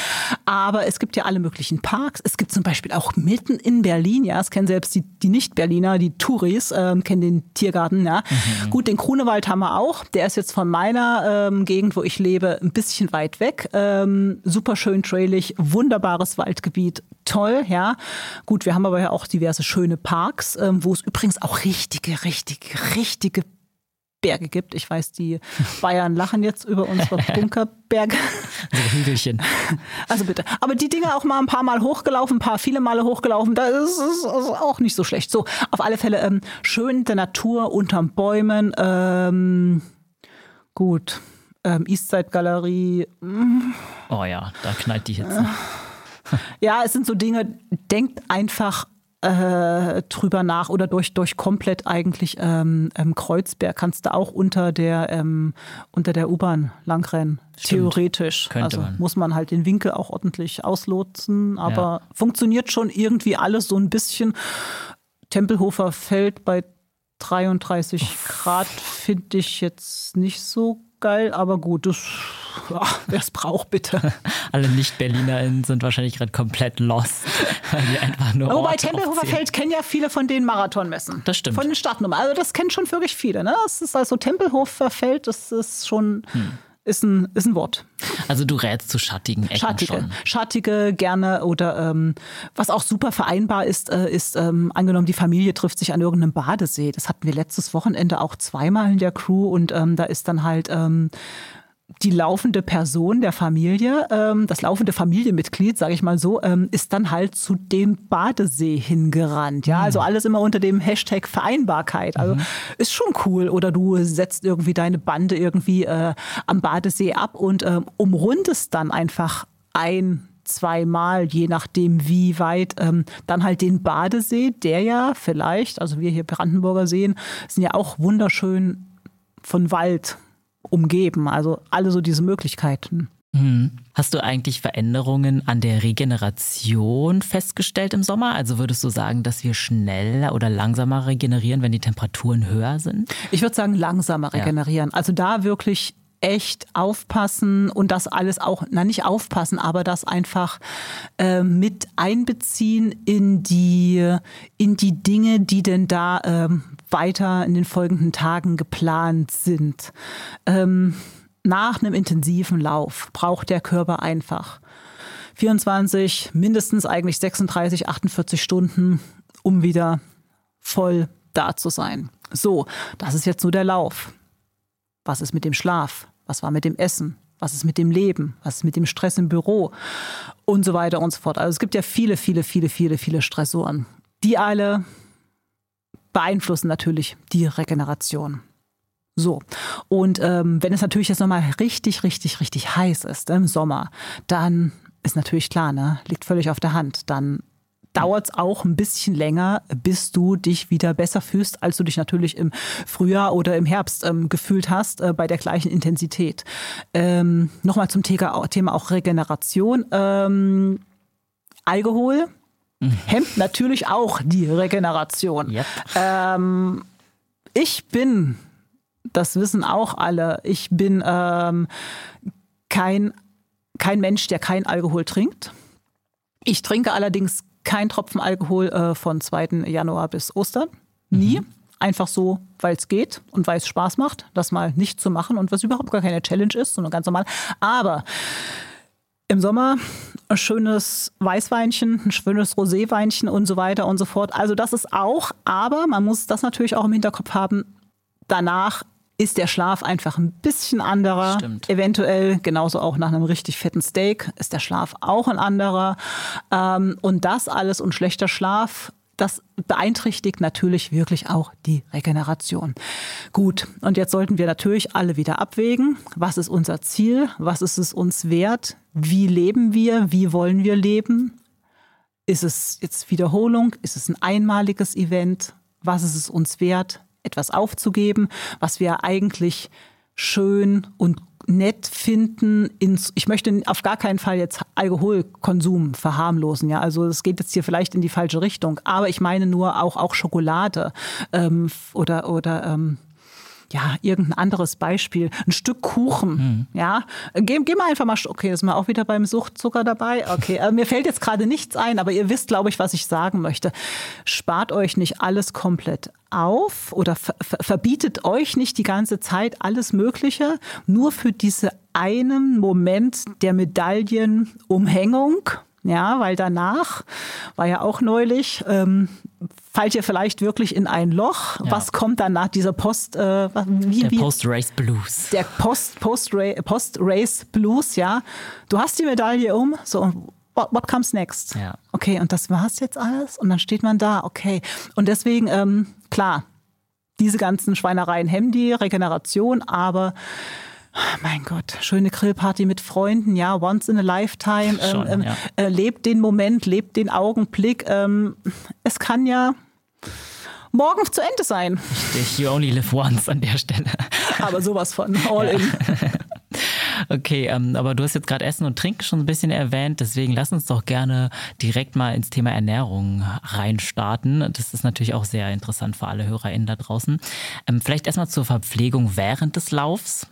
Aber es gibt ja alle möglichen Parks. Es gibt zum Beispiel auch mitten in Berlin, ja, es kennen selbst die, die Nicht-Berliner, die Touris, ähm, kennen den Tiergarten, ja. Mhm. Gut, den Grunewald haben wir auch. Der ist jetzt von meiner ähm, Gegend, wo ich lebe, ein bisschen weit weg. Ähm, super schön trailig, wunderbares Waldgebiet, toll, ja. Gut, wir haben aber ja auch diverse schöne Parks, ähm, wo es übrigens auch richtige, richtige, richtige Berge gibt. Ich weiß, die Bayern lachen jetzt über unsere Bunkerberge. So Hügelchen. Also bitte. Aber die Dinge auch mal ein paar Mal hochgelaufen, ein paar viele Male hochgelaufen, das ist, auch nicht so schlecht. So, auf alle Fälle ähm, schön der Natur unterm Bäumen. Ähm, gut ähm, Eastside Galerie. Mm. Oh ja, da knallt die Hitze. ja, es sind so Dinge, denkt einfach äh, drüber nach oder durch, durch komplett eigentlich ähm, ähm, Kreuzberg kannst du auch unter der, ähm, unter der U-Bahn langrennen. Stimmt. Theoretisch. Könnte also man. muss man halt den Winkel auch ordentlich auslotsen, aber ja. funktioniert schon irgendwie alles so ein bisschen. Tempelhofer Feld bei 33 Grad finde ich jetzt nicht so geil, aber gut, das, wer es braucht, bitte. Alle Nicht-BerlinerInnen sind wahrscheinlich gerade komplett lost, weil die einfach nur. Wobei Tempelhofer Feld kennen ja viele von den Marathonmessen. Das stimmt. Von den Startnummern. Also das kennen schon wirklich viele. Ne? Das ist also Tempelhofer Feld, das ist schon. Hm ist ein, ist ein Wort. Also du rätst zu schattigen Ecken Schattige, schon. Schattige gerne oder ähm, was auch super vereinbar ist, äh, ist ähm, angenommen, die Familie trifft sich an irgendeinem Badesee. Das hatten wir letztes Wochenende auch zweimal in der Crew und ähm, da ist dann halt ähm, die laufende Person der Familie, ähm, das laufende Familienmitglied, sage ich mal so, ähm, ist dann halt zu dem Badesee hingerannt. Ja, also mhm. alles immer unter dem Hashtag Vereinbarkeit. Also mhm. ist schon cool. Oder du setzt irgendwie deine Bande irgendwie äh, am Badesee ab und äh, umrundest dann einfach ein zweimal, je nachdem wie weit, ähm, dann halt den Badesee, der ja vielleicht, also wir hier Brandenburger sehen, sind ja auch wunderschön von Wald umgeben. Also alle so diese Möglichkeiten. Mhm. Hast du eigentlich Veränderungen an der Regeneration festgestellt im Sommer? Also würdest du sagen, dass wir schneller oder langsamer regenerieren, wenn die Temperaturen höher sind? Ich würde sagen, langsamer regenerieren. Ja. Also da wirklich echt aufpassen und das alles auch, na nicht aufpassen, aber das einfach äh, mit einbeziehen in die, in die Dinge, die denn da ähm, weiter in den folgenden Tagen geplant sind. Ähm, nach einem intensiven Lauf braucht der Körper einfach 24, mindestens eigentlich 36, 48 Stunden, um wieder voll da zu sein. So, das ist jetzt nur der Lauf. Was ist mit dem Schlaf? Was war mit dem Essen? Was ist mit dem Leben? Was ist mit dem Stress im Büro? Und so weiter und so fort. Also es gibt ja viele, viele, viele, viele, viele Stressoren. Die alle beeinflussen natürlich die Regeneration. So. Und ähm, wenn es natürlich jetzt nochmal richtig, richtig, richtig heiß ist im Sommer, dann ist natürlich klar, ne? Liegt völlig auf der Hand. Dann dauert es auch ein bisschen länger, bis du dich wieder besser fühlst, als du dich natürlich im Frühjahr oder im Herbst ähm, gefühlt hast, äh, bei der gleichen Intensität. Ähm, Nochmal zum Thema, auch Regeneration. Ähm, Alkohol. Hemmt natürlich auch die Regeneration. Yep. Ähm, ich bin, das wissen auch alle, ich bin ähm, kein, kein Mensch, der kein Alkohol trinkt. Ich trinke allerdings kein Tropfen Alkohol äh, von 2. Januar bis Ostern. Nie. Mhm. einfach so, weil es geht und weil es Spaß macht, das mal nicht zu machen und was überhaupt gar keine Challenge ist, sondern ganz normal. Aber im Sommer ein schönes Weißweinchen, ein schönes Roséweinchen und so weiter und so fort. Also das ist auch, aber man muss das natürlich auch im Hinterkopf haben. Danach ist der Schlaf einfach ein bisschen anderer. Stimmt. Eventuell genauso auch nach einem richtig fetten Steak ist der Schlaf auch ein anderer. Ähm, und das alles und schlechter Schlaf das beeinträchtigt natürlich wirklich auch die Regeneration. Gut, und jetzt sollten wir natürlich alle wieder abwägen, was ist unser Ziel, was ist es uns wert, wie leben wir, wie wollen wir leben, ist es jetzt Wiederholung, ist es ein einmaliges Event, was ist es uns wert, etwas aufzugeben, was wir eigentlich schön und nett finden. Ins, ich möchte auf gar keinen Fall jetzt Alkoholkonsum verharmlosen. Ja, also es geht jetzt hier vielleicht in die falsche Richtung. Aber ich meine nur auch auch Schokolade ähm, oder oder ähm, ja, irgendein anderes Beispiel, ein Stück Kuchen, mhm. ja, geh, geh mal einfach mal, okay, ist mal auch wieder beim Suchtzucker dabei, okay, äh, mir fällt jetzt gerade nichts ein, aber ihr wisst, glaube ich, was ich sagen möchte. Spart euch nicht alles komplett auf oder ver verbietet euch nicht die ganze Zeit alles Mögliche, nur für diese einen Moment der Medaillenumhängung, ja, weil danach war ja auch neulich, ähm, fallt ihr vielleicht wirklich in ein Loch. Ja. Was kommt dann nach dieser Post, äh, wie, der Post-Race Blues. Der Post, Post-Race Post Blues, ja. Du hast die Medaille um, so, what, what comes next? Ja. Okay, und das war's jetzt alles? Und dann steht man da, okay. Und deswegen, ähm, klar, diese ganzen Schweinereien hemmen die Regeneration, aber mein Gott, schöne Grillparty mit Freunden, ja, once in a lifetime. Ähm, Schon, ähm, ja. äh, lebt den Moment, lebt den Augenblick. Ähm, es kann ja morgen zu Ende sein. Richtig, you only live once an der Stelle. Aber sowas von all ja. in. Okay, ähm, aber du hast jetzt gerade Essen und Trinken schon ein bisschen erwähnt, deswegen lass uns doch gerne direkt mal ins Thema Ernährung reinstarten. Das ist natürlich auch sehr interessant für alle HörerInnen da draußen. Ähm, vielleicht erstmal zur Verpflegung während des Laufs.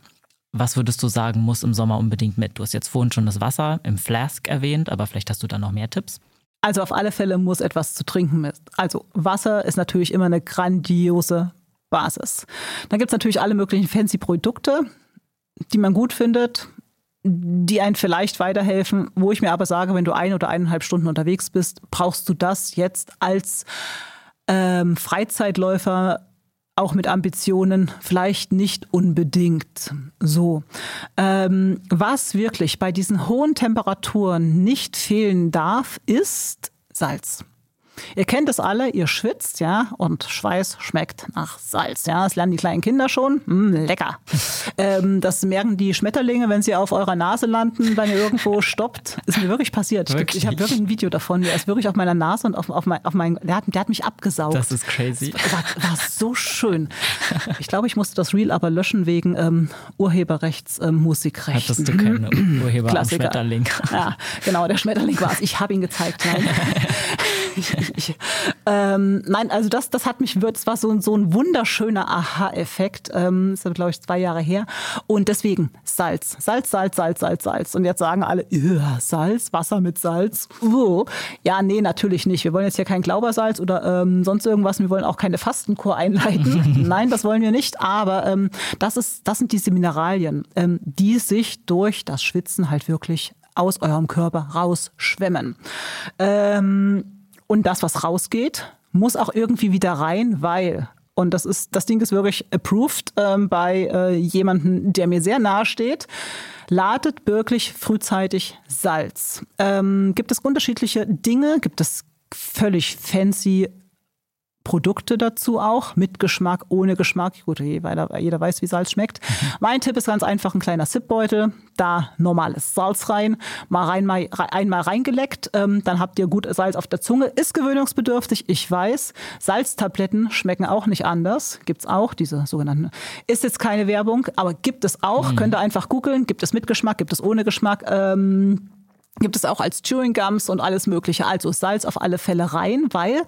Was würdest du sagen, muss im Sommer unbedingt mit? Du hast jetzt vorhin schon das Wasser im Flask erwähnt, aber vielleicht hast du da noch mehr Tipps. Also auf alle Fälle muss etwas zu trinken mit. Also Wasser ist natürlich immer eine grandiose Basis. Dann gibt es natürlich alle möglichen fancy Produkte, die man gut findet, die einen vielleicht weiterhelfen, wo ich mir aber sage, wenn du ein oder eineinhalb Stunden unterwegs bist, brauchst du das jetzt als ähm, Freizeitläufer auch mit Ambitionen vielleicht nicht unbedingt so. Ähm, was wirklich bei diesen hohen Temperaturen nicht fehlen darf, ist Salz. Ihr kennt es alle, ihr schwitzt, ja, und Schweiß schmeckt nach Salz, ja. Das lernen die kleinen Kinder schon. Mm, lecker. ähm, das merken die Schmetterlinge, wenn sie auf eurer Nase landen, wenn ihr irgendwo stoppt. Ist mir wirklich passiert. Wirklich? Ich habe wirklich ein Video davon. Der ist wirklich auf meiner Nase und auf, auf, mein, auf mein, der hat, der hat mich abgesaugt. Das ist crazy. Das war, war so schön. Ich glaube, ich musste das Reel aber löschen wegen ähm, Urheberrechtsmusikrechten. Ähm, Hattest du keine Urheber Klassiker. am Schmetterling? Ja, genau, der Schmetterling war es. Ich habe ihn gezeigt. Nein. Ich, ähm, nein, also das, das hat mich, das war so, so ein wunderschöner Aha-Effekt. Ähm, das ist, glaube ich, zwei Jahre her. Und deswegen Salz. Salz, Salz, Salz, Salz, Salz. Und jetzt sagen alle, Salz, Wasser mit Salz. Uh. Ja, nee, natürlich nicht. Wir wollen jetzt hier kein Glaubersalz oder ähm, sonst irgendwas. Wir wollen auch keine Fastenkur einleiten. nein, das wollen wir nicht. Aber ähm, das, ist, das sind diese Mineralien, ähm, die sich durch das Schwitzen halt wirklich aus eurem Körper rausschwemmen. Ähm, und das, was rausgeht, muss auch irgendwie wieder rein, weil und das ist, das Ding ist wirklich approved ähm, bei äh, jemandem, der mir sehr nahe steht. Ladet wirklich frühzeitig Salz. Ähm, gibt es unterschiedliche Dinge? Gibt es völlig fancy Produkte dazu auch, mit Geschmack, ohne Geschmack. Gut, jeder, jeder weiß, wie Salz schmeckt. Mhm. Mein Tipp ist ganz einfach ein kleiner Zipbeutel, da normales Salz rein, mal rein, mal, einmal reingeleckt, ähm, dann habt ihr gut Salz auf der Zunge. Ist gewöhnungsbedürftig, ich weiß. Salztabletten schmecken auch nicht anders, gibt's auch, diese sogenannten. Ist jetzt keine Werbung, aber gibt es auch, mhm. könnt ihr einfach googeln, gibt es mit Geschmack, gibt es ohne Geschmack. Ähm, gibt es auch als Chewing Gums und alles Mögliche. Also Salz auf alle Fälle rein, weil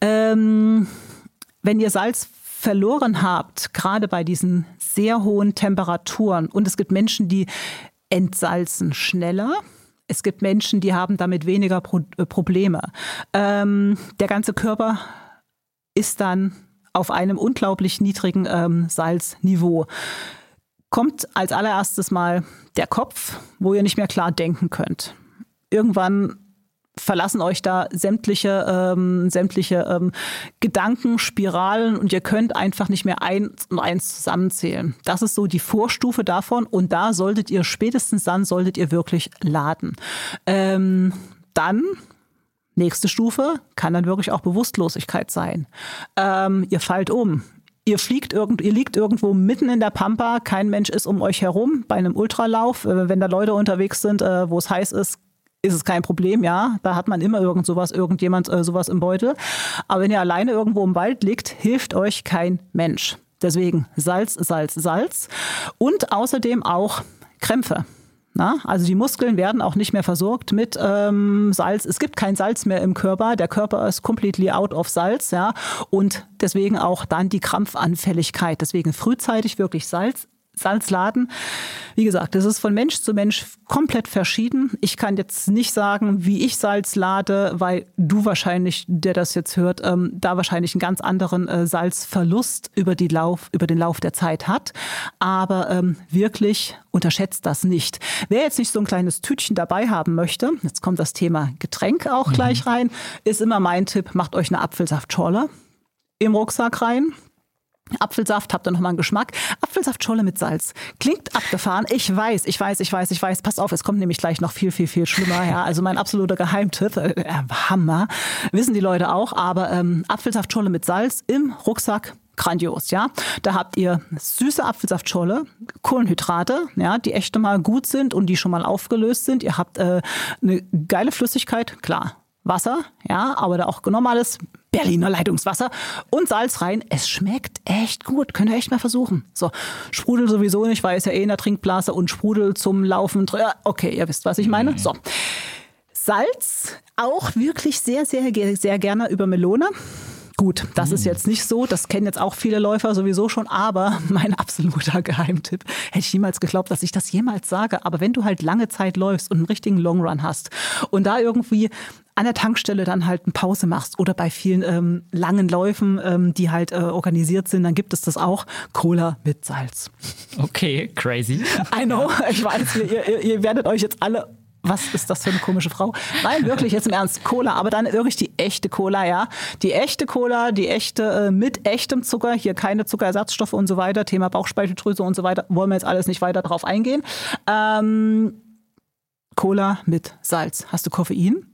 ähm, wenn ihr Salz verloren habt, gerade bei diesen sehr hohen Temperaturen, und es gibt Menschen, die entsalzen schneller. Es gibt Menschen, die haben damit weniger Pro äh, Probleme. Ähm, der ganze Körper ist dann auf einem unglaublich niedrigen ähm, Salzniveau. Kommt als allererstes mal der Kopf, wo ihr nicht mehr klar denken könnt. Irgendwann verlassen euch da sämtliche, ähm, sämtliche ähm, Gedanken, Spiralen und ihr könnt einfach nicht mehr eins und eins zusammenzählen. Das ist so die Vorstufe davon und da solltet ihr spätestens dann solltet ihr wirklich laden. Ähm, dann Nächste Stufe kann dann wirklich auch Bewusstlosigkeit sein. Ähm, ihr fallt um. Ihr fliegt irgend, ihr liegt irgendwo mitten in der Pampa, kein Mensch ist um euch herum bei einem Ultralauf. Äh, wenn da Leute unterwegs sind, äh, wo es heiß ist, ist es kein Problem, ja. Da hat man immer irgend sowas, irgendjemand äh, sowas im Beutel. Aber wenn ihr alleine irgendwo im Wald liegt, hilft euch kein Mensch. Deswegen Salz, Salz, Salz. Und außerdem auch Krämpfe. Na, also die Muskeln werden auch nicht mehr versorgt mit ähm, Salz. Es gibt kein Salz mehr im Körper. Der Körper ist completely out of Salz, ja. Und deswegen auch dann die Krampfanfälligkeit. Deswegen frühzeitig wirklich Salz Salzladen. Wie gesagt, das ist von Mensch zu Mensch komplett verschieden. Ich kann jetzt nicht sagen, wie ich Salz lade, weil du wahrscheinlich, der das jetzt hört, ähm, da wahrscheinlich einen ganz anderen äh, Salzverlust über, die Lauf, über den Lauf der Zeit hat. Aber ähm, wirklich unterschätzt das nicht. Wer jetzt nicht so ein kleines Tütchen dabei haben möchte, jetzt kommt das Thema Getränk auch mhm. gleich rein, ist immer mein Tipp, macht euch eine Apfelsaftschorle im Rucksack rein. Apfelsaft, habt ihr nochmal einen Geschmack. Apfelsaftscholle mit Salz. Klingt abgefahren. Ich weiß, ich weiß, ich weiß, ich weiß. Passt auf, es kommt nämlich gleich noch viel, viel, viel schlimmer. Ja, also mein absoluter Geheimtipp. Äh, Hammer. Wissen die Leute auch. Aber ähm, Apfelsaftscholle mit Salz im Rucksack grandios, ja. Da habt ihr süße Apfelsaftscholle, Kohlenhydrate, ja, die echt mal gut sind und die schon mal aufgelöst sind. Ihr habt äh, eine geile Flüssigkeit, klar. Wasser, ja, aber da auch normales Berliner Leitungswasser und Salz rein. Es schmeckt echt gut. Könnt ihr echt mal versuchen. So, Sprudel sowieso nicht, weil es ja eh in der Trinkblase und Sprudel zum Laufen. Okay, ihr wisst, was ich meine. So. Salz auch wirklich sehr, sehr, sehr gerne über Melone. Gut, das ist jetzt nicht so, das kennen jetzt auch viele Läufer sowieso schon, aber mein absoluter Geheimtipp, hätte ich niemals geglaubt, dass ich das jemals sage, aber wenn du halt lange Zeit läufst und einen richtigen Longrun hast und da irgendwie an der Tankstelle dann halt eine Pause machst oder bei vielen ähm, langen Läufen, ähm, die halt äh, organisiert sind, dann gibt es das auch. Cola mit Salz. Okay, crazy. I know, ich weiß, ihr, ihr, ihr werdet euch jetzt alle was ist das für eine komische Frau? Nein, wirklich, jetzt im Ernst, Cola, aber dann wirklich die echte Cola, ja. Die echte Cola, die echte äh, mit echtem Zucker, hier keine Zuckerersatzstoffe und so weiter, Thema Bauchspeicheldrüse und so weiter, wollen wir jetzt alles nicht weiter drauf eingehen. Ähm, Cola mit Salz. Hast du Koffein?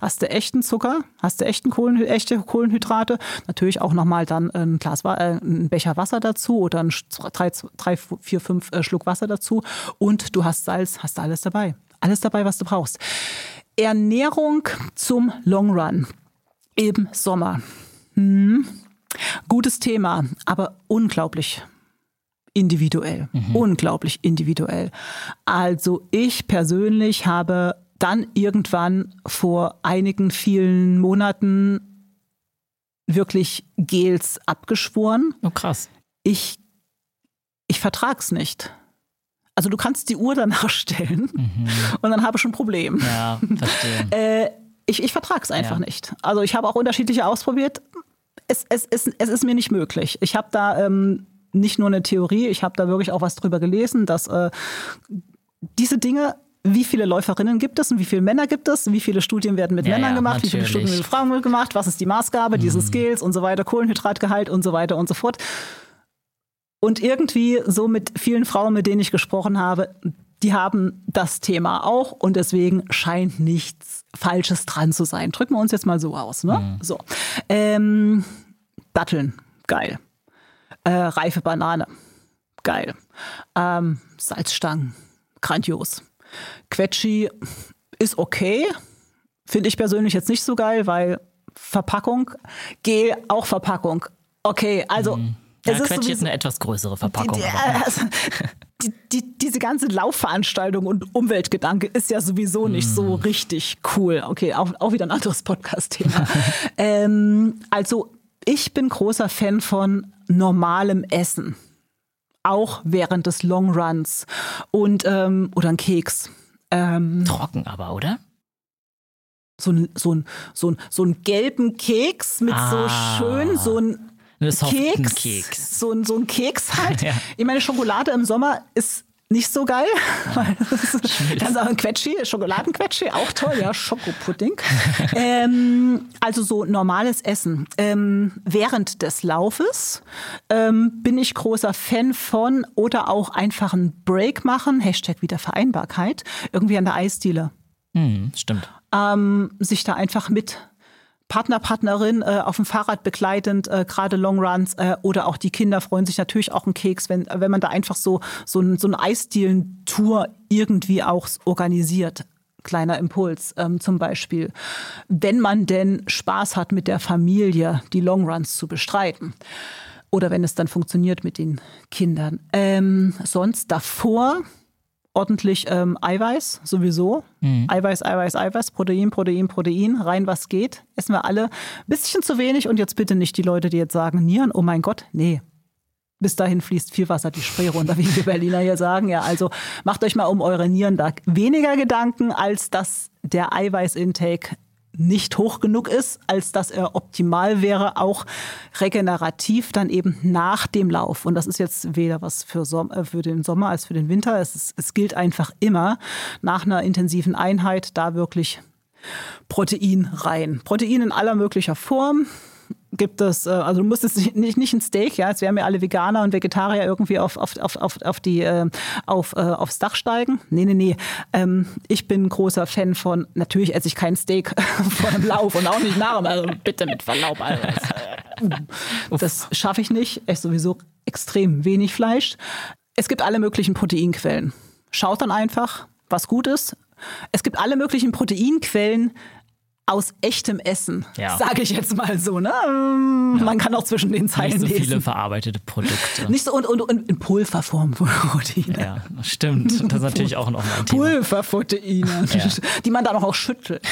Hast du echten Zucker? Hast du echten Kohlen, echte Kohlenhydrate? Natürlich auch nochmal dann ein Glas, äh, ein Becher Wasser dazu oder ein drei, drei vier, fünf äh, Schluck Wasser dazu. Und du hast Salz, hast du alles dabei. Alles dabei, was du brauchst. Ernährung zum Long Run im Sommer. Hm. Gutes Thema, aber unglaublich individuell. Mhm. Unglaublich individuell. Also ich persönlich habe dann irgendwann vor einigen vielen Monaten wirklich Gels abgeschworen. Oh krass. Ich, ich vertrag's nicht. Also du kannst die Uhr danach stellen mhm. und dann habe ich ein Problem. Ja, verstehe. äh, ich, ich vertrage es einfach ja. nicht. Also ich habe auch unterschiedliche ausprobiert. Es, es, es, es ist mir nicht möglich. Ich habe da ähm, nicht nur eine Theorie, ich habe da wirklich auch was drüber gelesen, dass äh, diese Dinge wie viele Läuferinnen gibt es und wie viele Männer gibt es, wie viele Studien werden mit ja, Männern gemacht, natürlich. wie viele Studien mit Frauen gemacht, was ist die Maßgabe, mhm. diese Skills und so weiter, Kohlenhydratgehalt und so weiter und so fort. Und irgendwie so mit vielen Frauen, mit denen ich gesprochen habe, die haben das Thema auch und deswegen scheint nichts Falsches dran zu sein. Drücken wir uns jetzt mal so aus. Ne? Mhm. So. Ähm, Datteln, geil. Äh, reife Banane, geil. Ähm, Salzstangen, grandios. Quetschi ist okay. Finde ich persönlich jetzt nicht so geil, weil Verpackung, Gel auch Verpackung. Okay, also. Mhm ja, Quetsch so ist eine etwas größere Verpackung. Die, also, die, die, diese ganze Laufveranstaltung und Umweltgedanke ist ja sowieso nicht mm. so richtig cool. Okay, auch, auch wieder ein anderes Podcast-Thema. ähm, also ich bin großer Fan von normalem Essen. Auch während des Longruns. Und, ähm, oder ein Keks. Ähm, Trocken aber, oder? So ein, so ein, so ein, so ein gelben Keks mit ah. so schön, so ein Keks, Keks. So, ein- so ein Keks halt. Ja. Ich meine, Schokolade im Sommer ist nicht so geil. weil das ist- auch ein Quetschi, Schokoladenquetschi, auch toll, ja, Schokopudding. ähm, also so normales Essen. Ähm, während des Laufes ähm, bin ich großer Fan von oder auch einfach einen Break machen, Hashtag Wiedervereinbarkeit, irgendwie an der Eisdiele Hm, stimmt. ähm, sich da einfach mit Partner, Partnerin äh, auf dem Fahrrad begleitend, äh, gerade Longruns äh, oder auch die Kinder freuen sich natürlich auch einen Keks, wenn, wenn man da einfach so, so, ein, so eine Eisdielen-Tour irgendwie auch organisiert. Kleiner Impuls ähm, zum Beispiel. Wenn man denn Spaß hat mit der Familie, die Longruns zu bestreiten. Oder wenn es dann funktioniert mit den Kindern. Ähm, sonst davor ordentlich ähm, Eiweiß, sowieso. Eiweiß, Eiweiß, Eiweiß, Protein, Protein, Protein, rein was geht. Essen wir alle. Bisschen zu wenig und jetzt bitte nicht die Leute, die jetzt sagen, Nieren, oh mein Gott, nee. Bis dahin fließt viel Wasser die Spree runter, wie wir Berliner hier sagen. Ja, also macht euch mal um eure Nieren da weniger Gedanken, als dass der Eiweißintake nicht hoch genug ist, als dass er optimal wäre, auch regenerativ dann eben nach dem Lauf. Und das ist jetzt weder was für, Som äh, für den Sommer als für den Winter. Es, ist, es gilt einfach immer nach einer intensiven Einheit da wirklich Protein rein. Protein in aller möglicher Form gibt es, äh, also du musst es nicht, nicht ein Steak, ja, jetzt wären wir alle Veganer und Vegetarier irgendwie auf, auf, auf, auf, auf die, äh, auf, äh, aufs Dach steigen. Nee, nee, nee. Ähm, ich bin ein großer Fan von, natürlich esse ich kein Steak vor dem Lauf und auch nicht nach dem, also bitte mit Verlaub. Also, das, schaffe ich nicht. Ich sowieso extrem wenig Fleisch. Es gibt alle möglichen Proteinquellen. Schaut dann einfach, was gut ist. Es gibt alle möglichen Proteinquellen aus echtem Essen, Ja. sage ich jetzt mal so. Ne? Ähm, Man kann auch zwischen den Zeilen Nicht so lesen. viele verarbeitete Produkte. Nicht so und, und, und in Pulverform Proteine. ja, stimmt. Das ist natürlich auch noch ein Thema. Pulverproteine, die man dann auch schüttelt.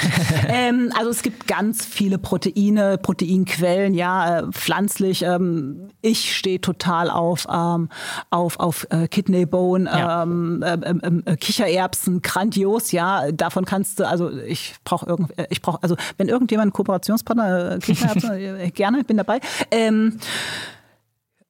ähm, also es gibt ganz viele Proteine, Proteinquellen, ja, äh, pflanzlich. Ähm, ich stehe total auf, ähm, auf, auf äh, Kidney Bone, Ja. ähm, ähm, ähm, äh, Kichererbsen, grandios, ja. Davon kannst du, also ich brauche irgendwie, äh, ich brauche, also wenn irgendjemand einen Kooperationspartner, äh, Kichererbsen, äh, gerne, bin dabei. Ähm,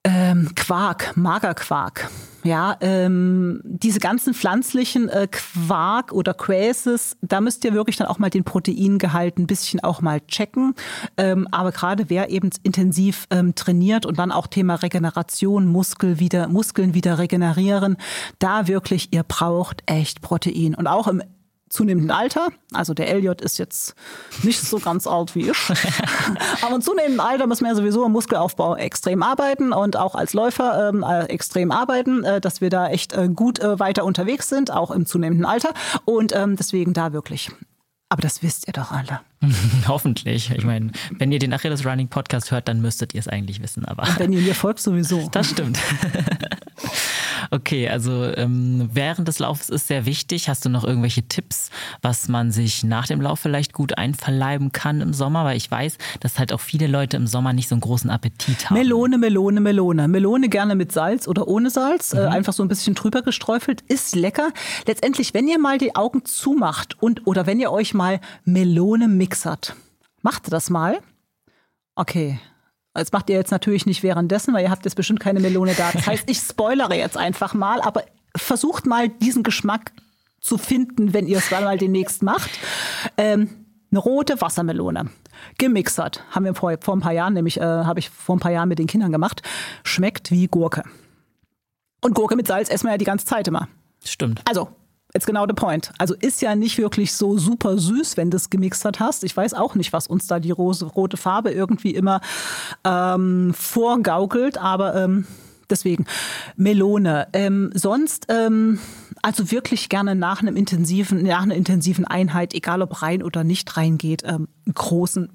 ähm, Quark, Magerquark. Ja, ähm, diese ganzen pflanzlichen äh, Quark oder Quäses, da müsst ihr wirklich dann auch mal den Proteingehalt ein bisschen auch mal checken. Ähm, aber gerade wer eben intensiv ähm, trainiert und dann auch Thema Regeneration, Muskel wieder, Muskeln wieder regenerieren, da wirklich, ihr braucht echt Protein. Und auch im zunehmendem Alter, also der Elliot ist jetzt nicht so ganz alt wie ich, aber im zunehmenden Alter müssen wir ja sowieso im Muskelaufbau extrem arbeiten und auch als Läufer ähm, äh, extrem arbeiten, äh, dass wir da echt äh, gut äh, weiter unterwegs sind, auch im zunehmenden Alter und ähm, deswegen da wirklich. Aber das wisst ihr doch alle. Hoffentlich. Ich meine, wenn ihr den Achilles Running Podcast hört, dann müsstet ihr es eigentlich wissen. Aber Wenn ihr mir folgt, sowieso. das stimmt. Okay, also ähm, während des Laufes ist sehr wichtig. Hast du noch irgendwelche Tipps, was man sich nach dem Lauf vielleicht gut einverleiben kann im Sommer? Weil ich weiß, dass halt auch viele Leute im Sommer nicht so einen großen Appetit haben. Melone, Melone, Melone. Melone gerne mit Salz oder ohne Salz, äh, einfach so ein bisschen drüber gesträufelt, ist lecker. Letztendlich, wenn ihr mal die Augen zumacht und oder wenn ihr euch mal Melone mixert, macht das mal. Okay. Das macht ihr jetzt natürlich nicht währenddessen, weil ihr habt jetzt bestimmt keine Melone da. Das heißt, ich spoilere jetzt einfach mal, aber versucht mal diesen Geschmack zu finden, wenn ihr es mal demnächst macht. Ähm, eine rote Wassermelone. Gemixert. Haben wir vor, vor ein paar Jahren, nämlich äh, habe ich vor ein paar Jahren mit den Kindern gemacht. Schmeckt wie Gurke. Und Gurke mit Salz essen wir ja die ganze Zeit immer. Stimmt. Also, it's genau the point. Also ist ja nicht wirklich so super süß, wenn du es gemixert hast. Ich weiß auch nicht, was uns da die rose, rote Farbe irgendwie immer ähm, vorgaukelt, aber ähm, deswegen Melone. Ähm, sonst ähm, also wirklich gerne nach einem intensiven, nach einer intensiven Einheit, egal ob rein oder nicht reingeht, ähm, einen großen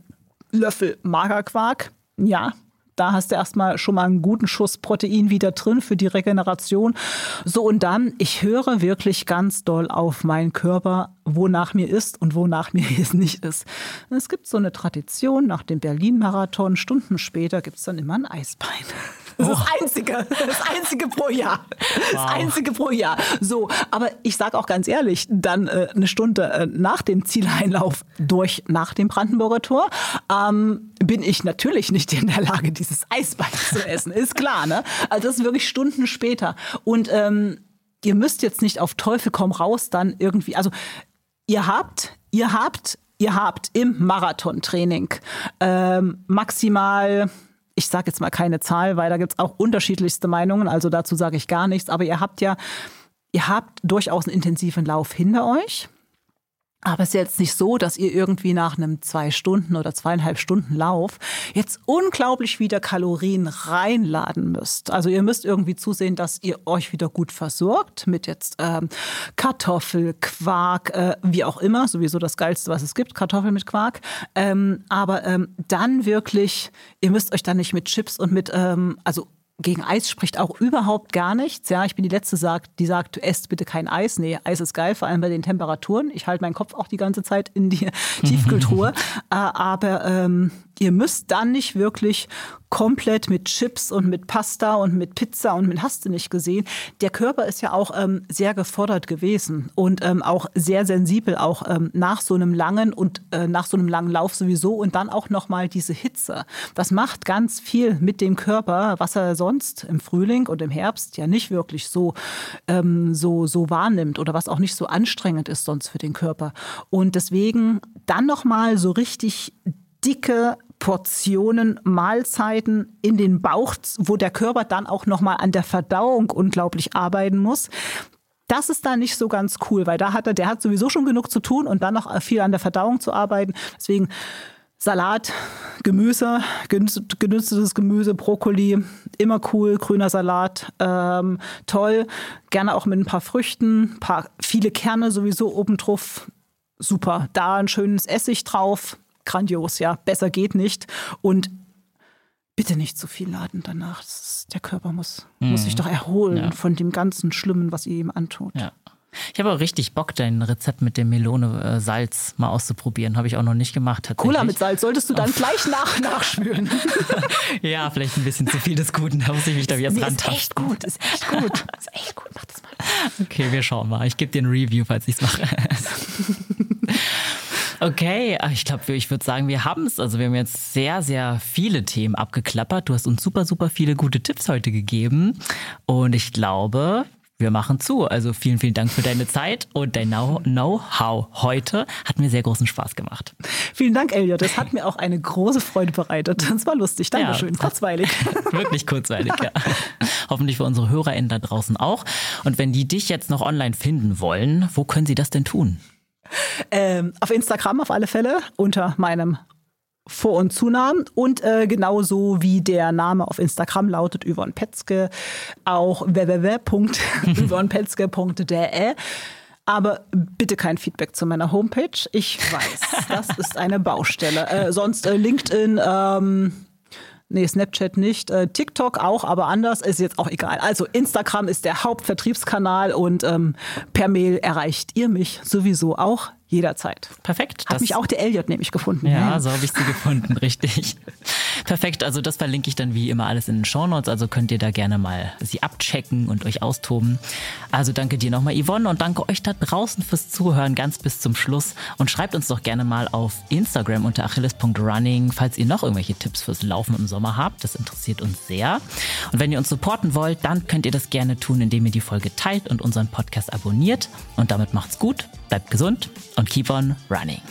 Löffel Magerquark. Ja, da hast du erstmal schon mal einen guten Schuss Protein wieder drin für die Regeneration. So, und dann, ich höre wirklich ganz doll auf meinen Körper, wonach mir ist und wonach mir es nicht ist. Es gibt so eine Tradition, nach dem Berlin-Marathon, Stunden später gibt es dann immer ein Eisbein. Das ist das Einzige, das Einzige pro Jahr. Das Wow. Einzige pro Jahr. So, aber ich sage auch ganz ehrlich, dann äh, eine Stunde äh, nach dem Zieleinlauf durch nach dem Brandenburger Tor ähm, bin ich natürlich nicht in der Lage, dieses Eisbein zu essen. Ist klar, ne? Also das ist wirklich Stunden später. Und ähm, ihr müsst jetzt nicht auf Teufel komm raus dann irgendwie, also ihr habt, ihr habt, ihr habt im Marathontraining ähm, maximal ich sage jetzt mal keine Zahl, weil da gibt es auch unterschiedlichste Meinungen, also dazu sage ich gar nichts, aber ihr habt ja, ihr habt durchaus einen intensiven Lauf hinter euch. Aber es ist jetzt nicht so, dass ihr irgendwie nach einem zwei Stunden oder zweieinhalb Stunden Lauf jetzt unglaublich wieder Kalorien reinladen müsst. Also ihr müsst irgendwie zusehen, dass ihr euch wieder gut versorgt mit jetzt ähm, Kartoffel, Quark, äh, wie auch immer, sowieso das Geilste, was es gibt, Kartoffel mit Quark. Ähm, aber ähm, dann wirklich, ihr müsst euch dann nicht mit Chips und mit, ähm, also gegen Eis spricht auch überhaupt gar nichts. Ja, ich bin die Letzte, die sagt, du esst bitte kein Eis. Nee, Eis ist geil, vor allem bei den Temperaturen. Ich halte meinen Kopf auch die ganze Zeit in die Tiefkühltruhe. Äh, aber ähm, ihr müsst dann nicht wirklich komplett mit Chips und mit Pasta und mit Pizza und mit hast du nicht gesehen. Der Körper ist ja auch ähm, sehr gefordert gewesen und ähm, auch sehr sensibel, auch ähm, nach so einem langen und äh, nach so einem langen Lauf sowieso und dann auch nochmal diese Hitze. Das macht ganz viel mit dem Körper, was er sonst im Frühling und im Herbst ja nicht wirklich so, ähm, so, so wahrnimmt oder was auch nicht so anstrengend ist sonst für den Körper. Und deswegen dann nochmal so richtig dicke Portionen, Mahlzeiten in den Bauch, wo der Körper dann auch nochmal an der Verdauung unglaublich arbeiten muss. Das ist da nicht so ganz cool, weil da hat er, der hat sowieso schon genug zu tun und dann noch viel an der Verdauung zu arbeiten. Deswegen Salat, Gemüse, genütztes Gemüse, Brokkoli, immer cool, grüner Salat, ähm, toll. Gerne auch mit ein paar Früchten, paar, viele Kerne sowieso oben drauf. Super. Da ein schönes Essig drauf, grandios, ja, besser geht nicht. Und bitte nicht zu viel laden danach. Ist, der Körper muss, mhm. muss sich doch erholen ja. von dem ganzen Schlimmen, was ihr ihm antut. Ja. Ich habe auch richtig Bock, dein Rezept mit dem Melone-Salz mal auszuprobieren. Habe ich auch noch nicht gemacht. Cola mit Salz solltest du dann gleich nach, nachspülen. ja, vielleicht ein bisschen zu viel des Guten. Da muss ich mich da jetzt nee, rantasten. Ist echt gut, ist echt gut. Ist echt gut, mach das mal. Okay, wir schauen mal. Ich gebe dir ein Review, falls ich es mache. Okay, ich glaube, ich würde sagen, wir haben es. Also wir haben jetzt sehr, sehr viele Themen abgeklappert. Du hast uns super, super viele gute Tipps heute gegeben. Und ich glaube, wir machen zu. Also vielen, vielen Dank für deine Zeit und dein Know-how heute. Hat mir sehr großen Spaß gemacht. Vielen Dank, Elliot. Das hat mir auch eine große Freude bereitet. Das war lustig. Dankeschön. Ja, kurzweilig. Wirklich kurzweilig, ja. Hoffentlich für unsere HörerInnen da draußen auch. Und wenn die dich jetzt noch online finden wollen, wo können sie das denn tun? Ähm, auf Instagram auf alle Fälle unter meinem vor- und Zunamen und äh, genauso wie der Name auf Instagram lautet Yvonne Petzke, auch www.yvonnepetzke.de. Aber bitte kein Feedback zu meiner Homepage. Ich weiß, das ist eine Baustelle. Äh, sonst äh, LinkedIn, ähm, Nee, Snapchat nicht. Äh, TikTok auch, aber anders ist jetzt auch egal. Also Instagram ist der Hauptvertriebskanal und ähm, per Mail erreicht ihr mich sowieso auch jederzeit. Perfekt. Hat mich auch der Elliot nämlich gefunden. Ja, ja. so habe ich sie gefunden, richtig. Perfekt, also das verlinke ich dann wie immer alles in den Shownotes, also könnt ihr da gerne mal sie abchecken und euch austoben. Also danke dir nochmal Yvonne und danke euch da draußen fürs Zuhören ganz bis zum Schluss und schreibt uns doch gerne mal auf Instagram unter achilles.running, falls ihr noch irgendwelche Tipps fürs Laufen im Sommer habt, das interessiert uns sehr. Und wenn ihr uns supporten wollt, dann könnt ihr das gerne tun, indem ihr die Folge teilt und unseren Podcast abonniert und damit macht's gut, bleibt gesund und keep on running.